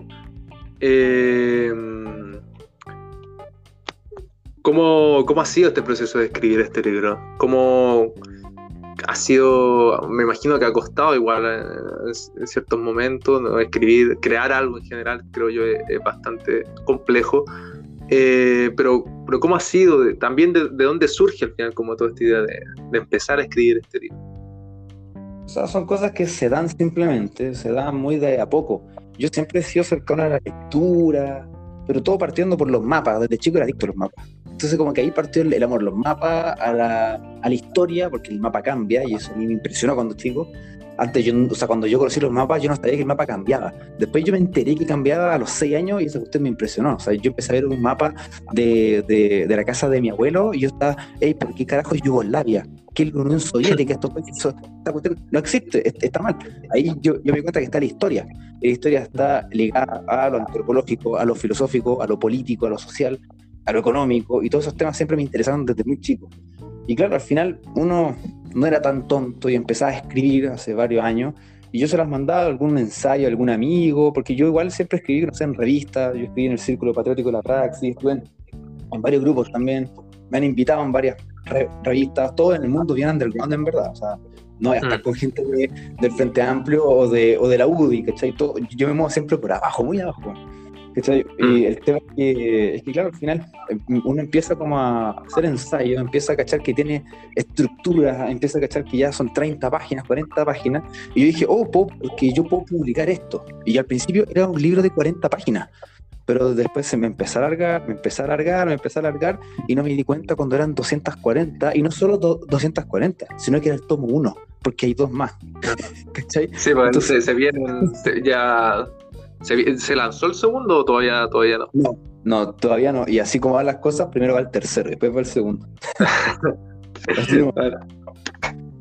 Eh, ¿cómo, ¿Cómo ha sido este proceso de escribir este libro? ¿Cómo, ha sido, me imagino que ha costado igual en, ciertos momentos, escribir, crear algo en general, creo yo, es, bastante complejo. Eh, pero, pero ¿cómo ha sido? También de, dónde surge al final como toda esta idea de, empezar a escribir este libro. O son cosas que se dan simplemente, se dan muy de a poco. Yo siempre he sido cercano a la lectura, pero todo partiendo por los mapas. Desde chico era adicto a los mapas. Entonces como que ahí partió el, amor, los mapas, a la, a la, historia, porque el mapa cambia y eso a mí me impresionó cuando chico. Antes yo, o sea, cuando yo conocí los mapas, yo no sabía que el mapa cambiaba. Después yo me enteré que cambiaba a los seis años y eso usted me impresionó. O sea, yo empecé a ver un mapa de, de, de la casa de mi abuelo y yo estaba, hey, ¿por qué carajo es Yugoslavia? ¿Qué es la Unión Soviética? Esto, esta cuestión no existe, está mal. Ahí yo, yo me di cuenta que está la historia. La historia está ligada a lo antropológico, a lo filosófico, a lo político, a lo social a lo económico, y todos esos temas siempre me interesaron desde muy chico. Y claro, al final uno no era tan tonto y empezaba a escribir hace varios años, y yo se las mandaba a algún ensayo, a algún amigo, porque yo igual siempre escribí, no sé, en revistas, yo escribí en el Círculo Patriótico de la Praxis, estuve en, varios grupos también, me han invitado en varias revistas, todo en el mundo bien underground en verdad, o sea, no hasta mm. con gente del Frente Amplio o de, o de la UDI, ¿cachai? Todo, yo me muevo siempre por abajo, muy abajo. Y mm. el tema es que, claro, al final eh, uno empieza como a hacer ensayos, empieza a cachar que tiene estructuras, empieza a cachar que ya son 30 páginas, 40 páginas, y yo dije, oh, que yo puedo publicar esto. Y al principio era un libro de 40 páginas, pero después se me empezó a alargar, me empezó a alargar, me empezó a alargar, y no me di cuenta cuando eran 240, y no solo 240, sino que era el tomo 1, porque hay dos más. ¿Cachai? Sí, pues entonces se vienen ya ¿Se, lanzó el segundo o todavía, todavía no? No, no, todavía no. Y así como van las cosas, primero va el tercero, después va el segundo.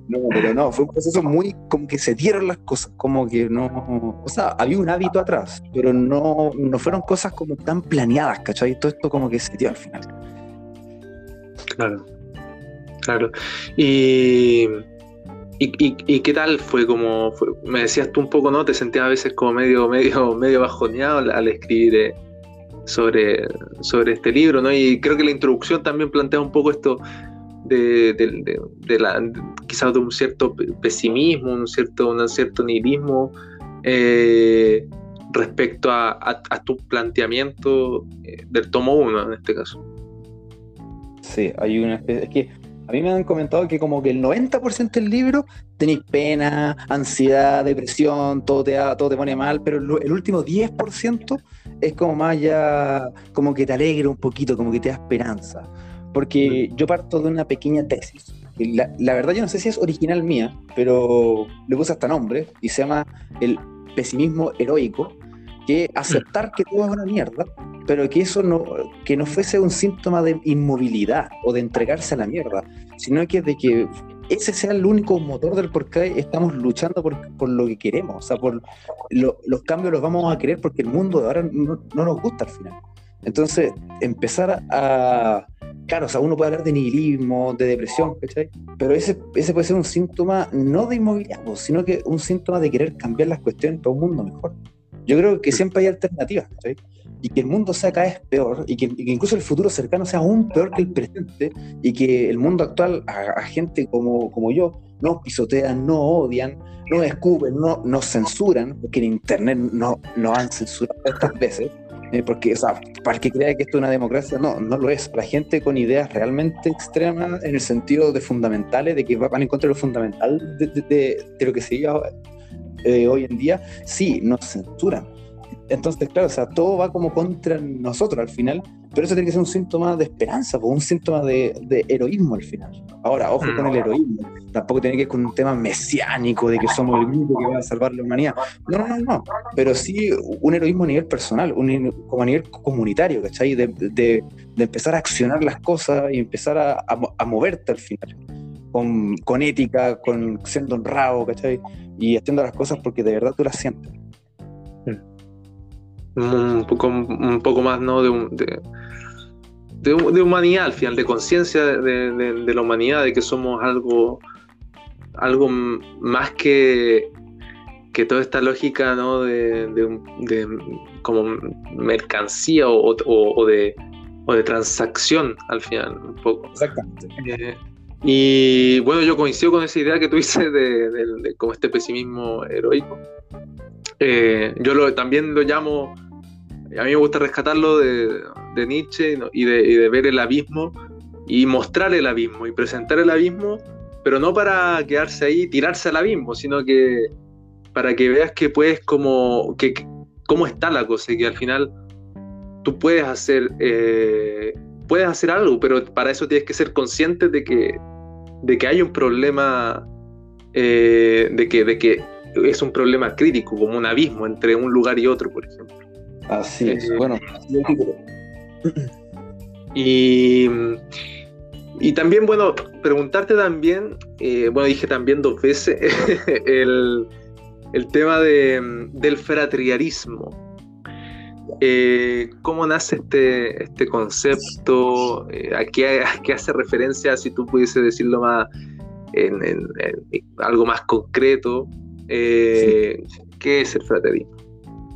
no, pero no, fue un proceso muy como que se dieron las cosas, como que no, o sea, había un hábito atrás, pero no, no fueron cosas como tan planeadas, ¿cachai? Todo esto como que se dio al final. Claro, claro. Y ¿Y, qué tal fue como me decías tú un poco, ¿no? Te sentías a veces como medio, medio, medio bajoneado al, escribir eh, sobre, sobre este libro, ¿no? Y creo que la introducción también plantea un poco esto de, la, quizás de un cierto pesimismo, un cierto, un cierto nihilismo eh, respecto a, tu planteamiento eh, del tomo 1 en este caso. Sí, hay una especie, es que a mí me han comentado que como que el 90% del libro tenéis pena, ansiedad, depresión, todo te, todo te pone mal, pero el último 10% es como más ya, como que te alegra un poquito, como que te da esperanza. Porque yo parto de una pequeña tesis. La, la verdad yo no sé si es original mía, pero le puse hasta nombre y se llama el pesimismo heroico que aceptar que todo es una mierda, pero que eso no, que no fuese un síntoma de inmovilidad o de entregarse a la mierda, sino que de que ese sea el único motor del por qué estamos luchando por, lo que queremos. O sea, por los cambios los vamos a querer porque el mundo de ahora no, nos gusta al final. Entonces, empezar a, Claro, o sea, uno puede hablar de nihilismo, de depresión, ¿cachai? Pero ese, ese puede ser un síntoma no de inmovilidad, sino que un síntoma de querer cambiar las cuestiones para un mundo mejor. Yo creo que siempre hay alternativas, ¿cachai? Y que el mundo sea cada vez peor, y que, incluso el futuro cercano sea aún peor que el presente, y que el mundo actual, a, gente como, como yo, nos pisotean, no odian, no escupen, no nos censuran, porque en Internet no nos han censurado estas veces, eh, porque, o sea, para el que crea que esto es una democracia, no, no lo es. La gente con ideas realmente extremas, en el sentido de fundamentales, de que van en contra de lo fundamental de, de lo que se lleva eh, hoy en día, sí, nos censuran. Entonces, claro, o sea, todo va como contra nosotros al final, pero eso tiene que ser un síntoma de esperanza, un síntoma de, heroísmo al final. Ahora, ojo con el mm. heroísmo, tampoco tiene que ver con un tema mesiánico de que somos el grupo que va a salvar la humanidad. No, no, no, pero sí un heroísmo a nivel personal, un, como a nivel comunitario, ¿cachai? De, de, empezar a accionar las cosas y empezar a, a moverte al final con, ética, con siendo honrado, ¿cachai? Y haciendo las cosas porque de verdad tú las sientes. Mm. Un poco, un poco más, ¿no? De, de, humanidad al final, de conciencia de, la humanidad, de que somos algo, algo más que, que toda esta lógica, ¿no? De, como mercancía o, o, de, o de transacción al final, un poco. Exactamente. Eh, y bueno, yo coincido con esa idea que tú dices de, como este pesimismo heroico. Eh, yo también lo llamo, a mí me gusta rescatarlo de, Nietzsche y, de, ver el abismo y mostrar el abismo y presentar el abismo, pero no para quedarse ahí, tirarse al abismo, sino que para que veas que puedes como, que, cómo está la cosa y que al final tú puedes hacer, eh, puedes hacer algo, pero para eso tienes que ser consciente de que de que hay un problema, eh, de, que, de que es un problema crítico, como un abismo entre un lugar y otro, por ejemplo. Así es, eh, bueno, y, y también, bueno, preguntarte también, eh, bueno, dije también dos veces, el, el tema de, del fratriarismo. Eh, ¿Cómo nace este, este concepto? Eh, ¿a, qué, hace referencia, si tú pudiese decirlo más en, algo más concreto? Eh, ¿Qué es el fraternismo?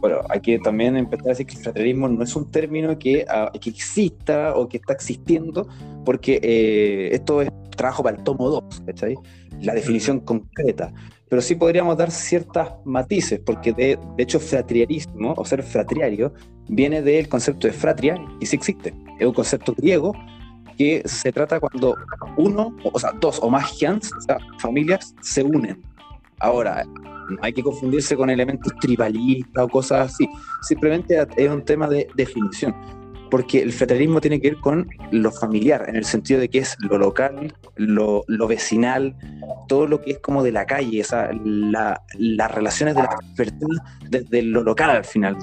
Bueno, hay que también empezar a decir que el fraternismo no es un término que, ah, que exista o que está existiendo, porque esto es trabajo para el tomo 2, ¿cachai? La definición concreta pero sí podríamos dar ciertas matices, porque de, hecho fratriarismo o ser fratriario viene del concepto de fratria, y sí existe. Es un concepto griego que se trata cuando uno, o sea, dos o más gens, o sea, familias, se unen. Ahora, no hay que confundirse con elementos tribalistas o cosas así. Simplemente es un tema de definición porque el federalismo tiene que ver con lo familiar, en el sentido de que es lo local, lo, vecinal, todo lo que es como de la calle, las relaciones de las personas desde lo local al final,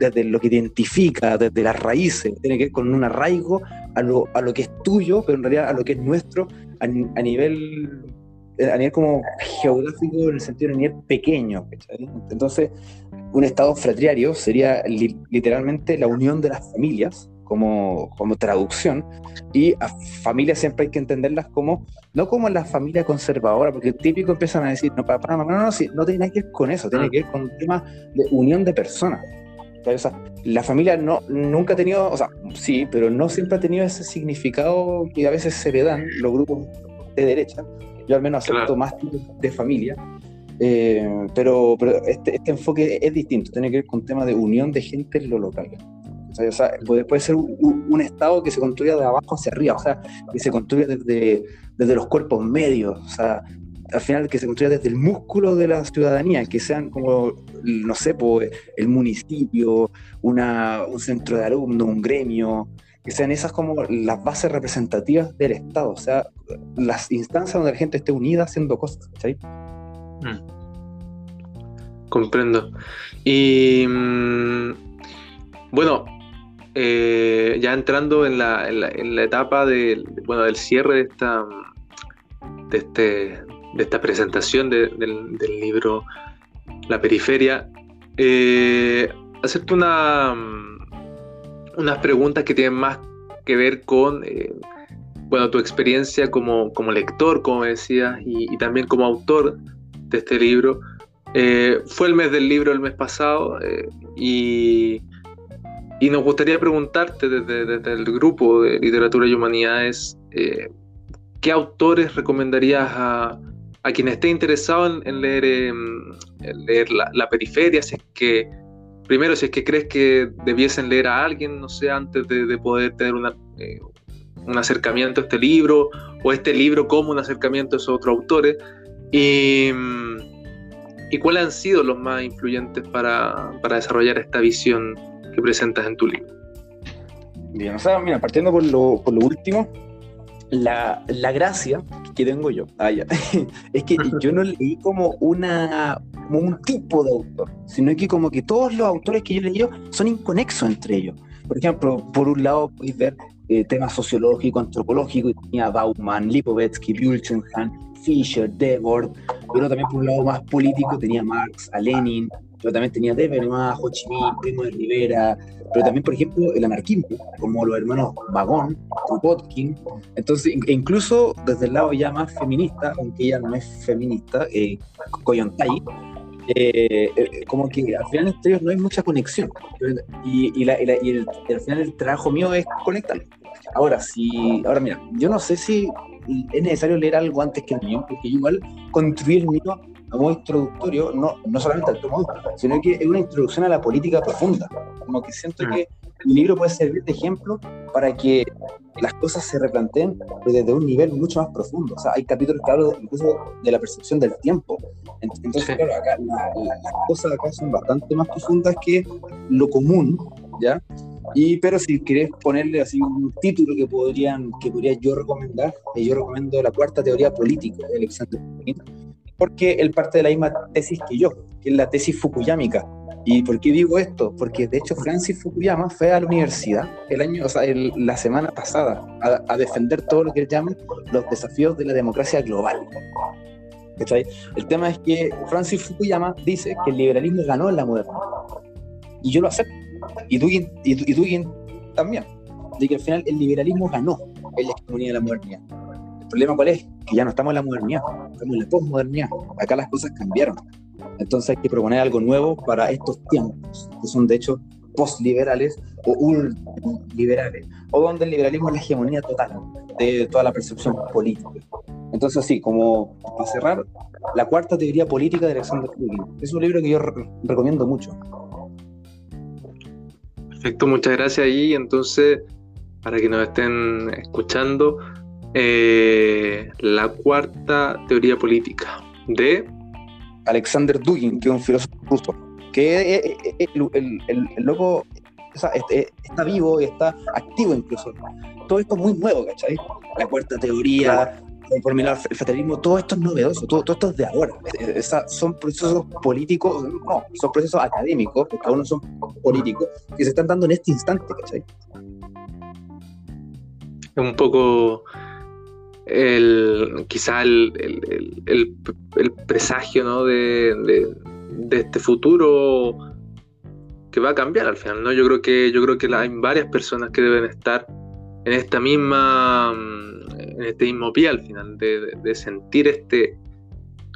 desde lo que identifica, desde las raíces, tiene que ver con un arraigo a lo, a lo que es tuyo, pero en realidad a lo que es nuestro a, nivel a nivel como geográfico en el sentido de nivel pequeño. Entonces, un Estado fratriario sería literalmente la unión de las familias, como, como traducción, y a familias siempre hay que entenderlas como, no como la familia conservadora, porque típico empiezan a decir, no, papá, no, no, no, no tiene nada que ver con eso, tiene ah. que ver con un tema de unión de personas. O sea, la familia no, nunca ha tenido, o sea, sí, pero no siempre ha tenido ese significado que a veces se le dan los grupos de derecha. Yo al menos acepto más de familia, eh, pero, pero este, este, enfoque es distinto, tiene que ver con tema de unión de gente en lo local. O sea, puede, puede, ser un, Estado que se construya de abajo hacia arriba, o sea, que se construya desde, desde los cuerpos medios, o sea, al final que se construya desde el músculo de la ciudadanía, que sean como, no sé, pues, el municipio, una, un centro de alumnos, un gremio, que sean esas como las bases representativas del Estado, o sea, las instancias donde la gente esté unida haciendo cosas, ¿cachai? Mm. Comprendo. Y mm, bueno, eh, ya entrando en la, en la, etapa del, bueno, del cierre de esta, de este, de esta presentación del, libro La Periferia, eh, hacerte una, unas preguntas que tienen más que ver con eh, bueno, tu experiencia como, como lector, como decías, y, también como autor de este libro. Eh, fue el mes del libro el mes pasado y, y, nos gustaría preguntarte desde, el grupo de literatura y humanidades ¿qué autores recomendarías a, quien esté interesado en, leer, em, leer la, periferia? Si que, primero, si es que crees que debiesen leer a alguien, no sé, antes de, poder tener eh, un acercamiento a este libro, o este libro como un acercamiento a esos otros autores. Y, cuáles han sido los más influyentes para, desarrollar esta visión que presentas en tu libro? Bien, o sea, mira, partiendo por lo, por lo último, la, la, gracia que tengo yo ah, es que yo no leí como, una, como un tipo de autor, sino que como que todos los autores que yo leí son inconexos entre ellos. Por ejemplo, por un lado podéis ver eh, temas sociológicos, antropológicos, y tenía Bauman, Lipovetsky, Bülchenhan, Fischer, Debord, pero también por un lado más político tenía Marx, a Lenin, pero también tenía Debermas, Ho Chi Minh, Primo de Rivera, pero también, por ejemplo, el anarquismo, como los hermanos Vagón, Kropotkin. Entonces, incluso desde el lado ya más feminista, aunque ella no es feminista, eh, Koyontai, eh, eh, como que al final entre ellos no hay mucha conexión. Y, y, el, al final el trabajo mío es conectar. Ahora, si, ahora mira, yo no sé si es necesario leer algo antes que el mío, porque igual construí el mío modo introductorio, no, no solamente al tomo, sino que es una introducción a la política profunda. Como que siento mm. que el libro puede servir de ejemplo para que las cosas se replanteen desde un nivel mucho más profundo. O sea, hay capítulos que hablan incluso de la percepción del tiempo. Entonces, claro, acá las cosas acá son bastante más profundas que lo común, ¿ya? Y, pero si querés ponerle así un título que podrían que podría yo recomendar, eh, yo recomiendo la cuarta teoría política de Alexander porque él parte de la misma tesis que yo, que es la tesis fukuyámica. ¿Y por qué digo esto? Porque de hecho Francis Fukuyama fue a la universidad el año, o sea, la semana pasada a, defender todo lo que él llama los desafíos de la democracia global. El tema es que Francis Fukuyama dice que el liberalismo ganó en la modernidad. Y yo lo acepto. Y Dugin, y, Dugin también. De que al final el liberalismo ganó en la comunidad de la modernidad. ¿El problema cuál es? Que ya no estamos en la modernidad, estamos en la posmodernidad. Acá las cosas cambiaron. Entonces hay que proponer algo nuevo para estos tiempos, que son de hecho postliberales o ultraliberales, o donde el liberalismo es la hegemonía total de toda la percepción política. Entonces, sí, como para cerrar, la cuarta teoría política de Alexander Dugin. Es un libro que yo recomiendo mucho. Perfecto, muchas gracias. Y entonces, para que nos estén escuchando, eh, la cuarta teoría política de Alexander Dugin, que es un filósofo ruso, que el, loco está vivo y está activo incluso. Todo esto es muy nuevo, ¿cachai? La cuarta teoría, formular el fatalismo, todo esto es novedoso, todo, todo esto es de ahora. son procesos políticos, no, son procesos académicos, cada uno son políticos, que se están dando en este instante, ¿cachai? Es un poco el, quizá el, presagio ¿no? de, este futuro que va a cambiar al final. ¿no? Yo creo que, yo creo que hay varias personas que deben estar en esta misma en este mismo pie al final, de, sentir este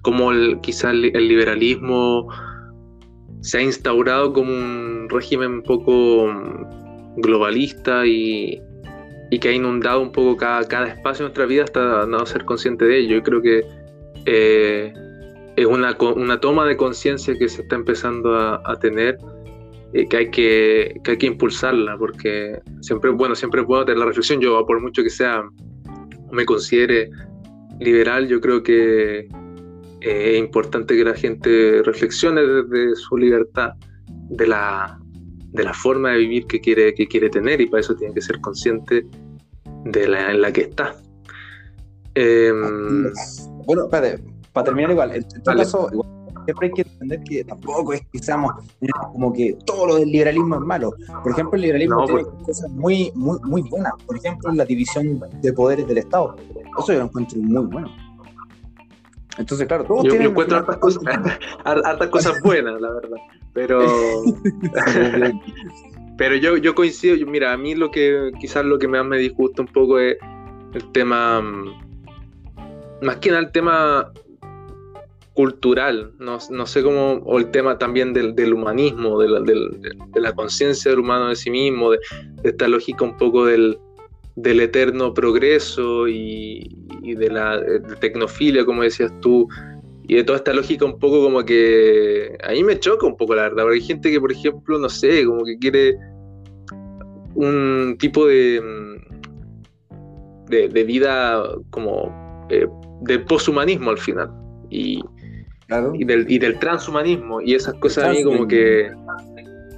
como el, quizá el, liberalismo se ha instaurado como un régimen un poco globalista y, y que ha inundado un poco cada, cada espacio de nuestra vida hasta no ser consciente de ello. Yo creo que eh, es una, una, toma de conciencia que se está empezando a, tener y que hay que, que hay que impulsarla porque siempre bueno siempre puedo tener la reflexión yo por mucho que sea me considere liberal yo creo que eh, es importante que la gente reflexione desde su libertad de la, de la forma de vivir que quiere, que quiere tener y para eso tiene que ser consciente de la en la que está. Em, bueno, espérate, para terminar igual, en todo caso, siempre hay que entender que tampoco es que seamos como que todo lo del liberalismo es malo. Por ejemplo, el liberalismo tiene pues. cosas muy, muy, muy buenas. Por ejemplo, la división de poderes del Estado. Eso yo lo encuentro muy bueno. Entonces, claro, todos yo, encuentro hartas cosas, hartas cosas buenas, la verdad. Pero, pero yo, yo coincido, mira, a mí lo que quizás lo que más me disgusta un poco es el tema, mm, más que nada el tema cultural, no, sé cómo, o el tema también del, humanismo, de la, conciencia del humano de sí mismo, de, esta lógica un poco del, eterno progreso y, de la tecnofilia, como decías tú, y de toda esta lógica un poco como que a mí me choca un poco la verdad, porque hay gente que, por ejemplo, no sé, como que quiere un tipo de, de, vida como eh, de poshumanismo al final. Y, y, del, y del transhumanismo y esas cosas a mí como que...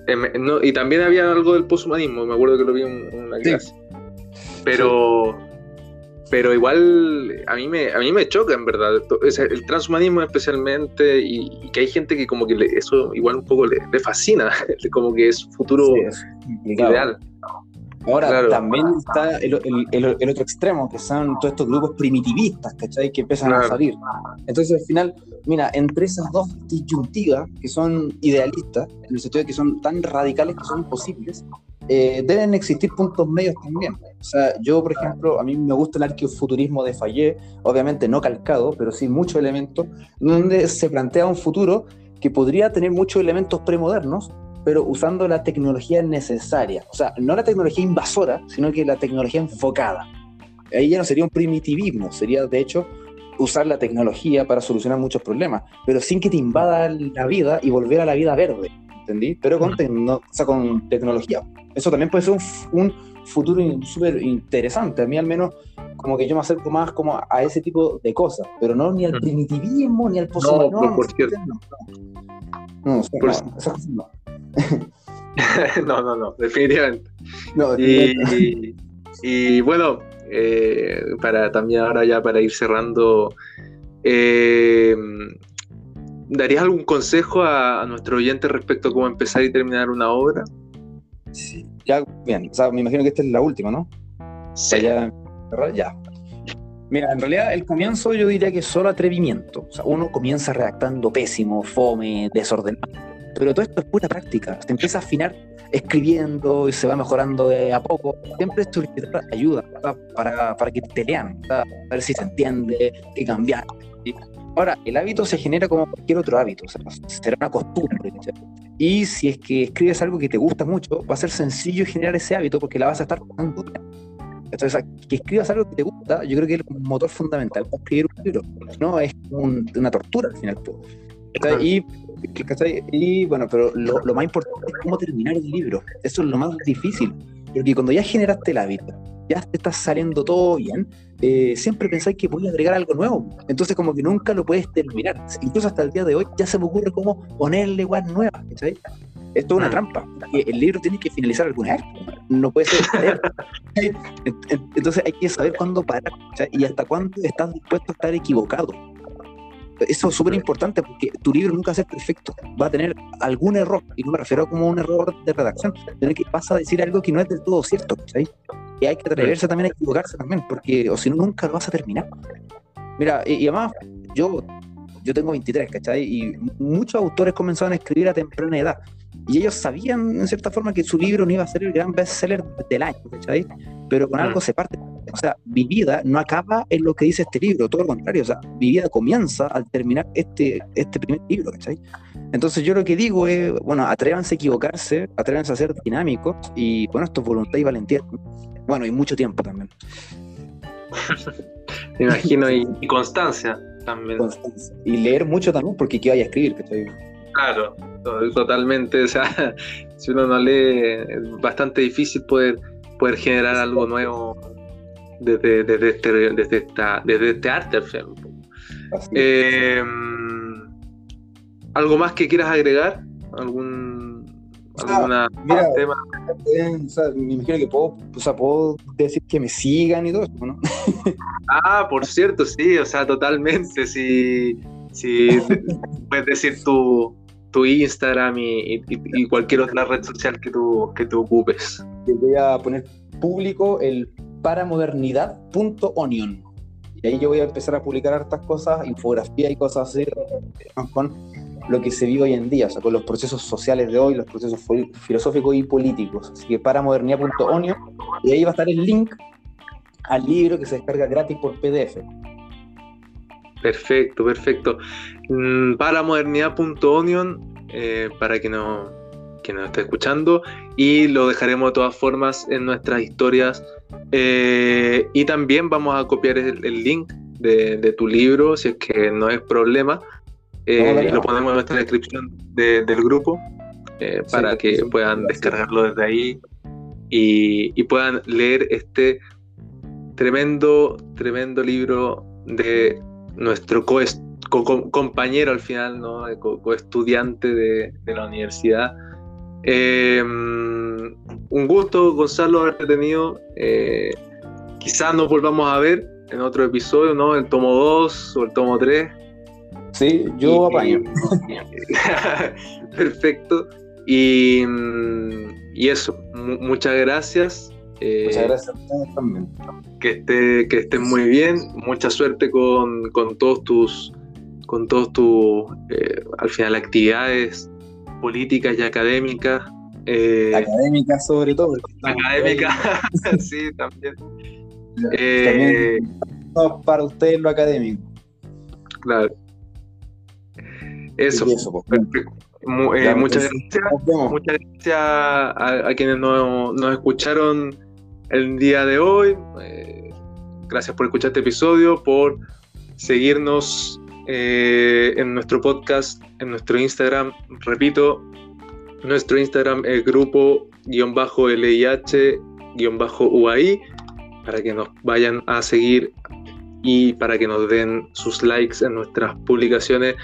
Eh, y también había algo del poshumanismo, me acuerdo que lo vi en, una clase. Pero... Pero igual a mí me, a mí me choca en verdad, el transhumanismo especialmente y, que hay gente que como que eso igual un poco le, fascina, como que es futuro ideal. Ahora también está el, otro extremo, que son todos estos grupos primitivistas, ¿cachai? Que empiezan a salir. Entonces, al final, mira, entre esas dos disyuntivas, que son idealistas, en el sentido de que son tan radicales que son imposibles, eh, deben existir puntos medios también. O sea, yo, por ejemplo, a mí me gusta el arqueofuturismo de Fayet, obviamente no calcado, pero sí muchos elementos, donde se plantea un futuro que podría tener muchos elementos premodernos, pero usando la tecnología necesaria. O sea, no la tecnología invasora, sino que la tecnología enfocada. Ahí ya no sería un primitivismo, sería de hecho usar la tecnología para solucionar muchos problemas, pero sin que te invada la vida y volver a la vida verde, ¿entendí? Pero con, o sea, con tecnología. Eso también puede ser un, futuro súper interesante. A mí al menos como que yo me acerco más como a ese tipo de cosas, pero no ni al primitivismo ni al positivismo. No, no, por cierto. No, no, no. no, no, no, definitivamente. y, bueno, eh, para también ahora ya para ir cerrando, eh, ¿darías algún consejo a, nuestro oyente respecto a cómo empezar y terminar una obra? Sí, ya, bien, o sea, me imagino que esta es la última, ¿no? Sí. Ya, ya. Mira, en realidad el comienzo yo diría que es solo atrevimiento. O sea, uno comienza redactando pésimo, fome, desordenado pero todo esto es pura práctica. Se empieza a afinar escribiendo y se va mejorando de a poco. Siempre esto ayuda para, para, que te lean, a ver si se entiende, qué cambiar. Ahora, el hábito se genera como cualquier otro hábito, o sea, será una costumbre. Y si es que escribes algo que te gusta mucho, va a ser sencillo generar ese hábito porque la vas a estar jugando. Entonces, que escribas algo que te gusta, yo creo que es un motor fundamental para escribir un libro. No es una tortura al final. Y y bueno, pero lo, más importante es cómo terminar el libro. Eso es lo más difícil. Porque cuando ya generaste el hábito, ya te está saliendo todo bien, eh, siempre pensáis que voy a agregar algo nuevo. Entonces, como que nunca lo puedes terminar. Incluso hasta el día de hoy ya se me ocurre cómo ponerle web nueva. Esto es una mm. trampa. El libro tiene que finalizar alguna vez. No puede ser. Entonces, hay que saber cuándo parar y hasta cuándo estás dispuesto a estar equivocado eso es súper importante porque tu libro nunca va a ser perfecto, va a tener algún error, y no me refiero como un error de redacción, tener que pasa a decir algo que no es del todo cierto, ¿sabes? Y hay que atreverse también a equivocarse también, porque o si no, nunca lo vas a terminar. Mira, y, además, yo, yo tengo 23, ¿cachai? Y muchos autores comenzaron a escribir a temprana edad, y ellos sabían, en cierta forma, que su libro no iba a ser el gran bestseller del año, ¿cachai? Pero con algo se parte o sea, mi vida no acaba en lo que dice este libro, todo lo contrario, o sea, mi vida comienza al terminar este, este primer libro, ¿cachai? Entonces yo lo que digo es, bueno, atrévanse a equivocarse, atrévanse a ser dinámicos y, bueno, esto es voluntad y valentía. Bueno, y mucho tiempo también. Me imagino, y, constancia también. Y leer mucho también, porque ¿qué vaya a escribir? ¿cachai? Claro, totalmente, o sea, si uno no lee, es bastante difícil poder, poder generar algo nuevo desde, desde, este, desde, esta, desde este arte eh, ¿Algo más que quieras agregar? ¿Algún alguna tema? me imagino que puedo, o sea, puedo decir que me sigan y todo eso, ¿no? ah, por cierto, sí, o sea, totalmente. Si, Sí, puedes decir tu, tu Instagram y, cualquier otra red social que tú, que tú ocupes. Voy a poner público el paramodernidad.onion. Y ahí yo voy a empezar a publicar hartas cosas, infografía y cosas así, con lo que se vive hoy en día, o sea, con los procesos sociales de hoy, los procesos filosóficos y políticos. Así que paramodernidad.onion, y ahí va a estar el link al libro que se descarga gratis por PDF. Perfecto, perfecto. Mm, para modernidad.onion, eh, para que no, que nos esté escuchando, y lo dejaremos de todas formas en nuestras historias. Eh, y también vamos a copiar el, link de, tu libro, si es que no es problema, eh, y lo ponemos en nuestra descripción del grupo, para que puedan descargarlo desde ahí y, y puedan leer este tremendo, tremendo libro de nuestro compañero al final, ¿no? co-estudiante de, la universidad. Em, un gusto, Gonzalo, haberte tenido. Eh, quizás nos volvamos a ver en otro episodio, ¿no? El tomo 2 o el tomo 3. Sí, yo apaño. Perfecto. Y, y eso, muchas gracias. Eh, muchas gracias a ustedes también que, esté, que estén muy bien, mucha suerte con, todos tus, con todos tus, eh, al final, actividades políticas y académicas. Eh, académicas sobre todo. Académicas, sí, también. Eh, para ustedes lo académico. Claro. Eso. Pues, muchas gracias. Muchas gracias a, quienes nos escucharon el día de hoy. Eh, gracias por escuchar este episodio, por seguirnos eh, en nuestro podcast, en nuestro Instagram. Repito, nuestro Instagram es grupo-LIH-UAI para que nos vayan a seguir y para que nos den sus likes en nuestras publicaciones.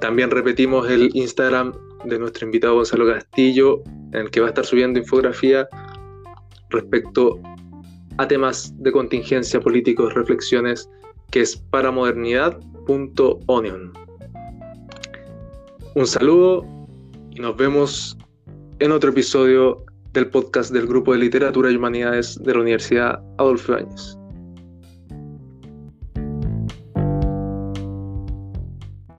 También repetimos el Instagram de nuestro invitado Gonzalo Castillo, en el que va a estar subiendo infografía respecto a temas de contingencia políticos, reflexiones, que es Un saludo y nos vemos en otro episodio del podcast del Grupo de Literatura y Humanidades de la Universidad Adolfo Áñez.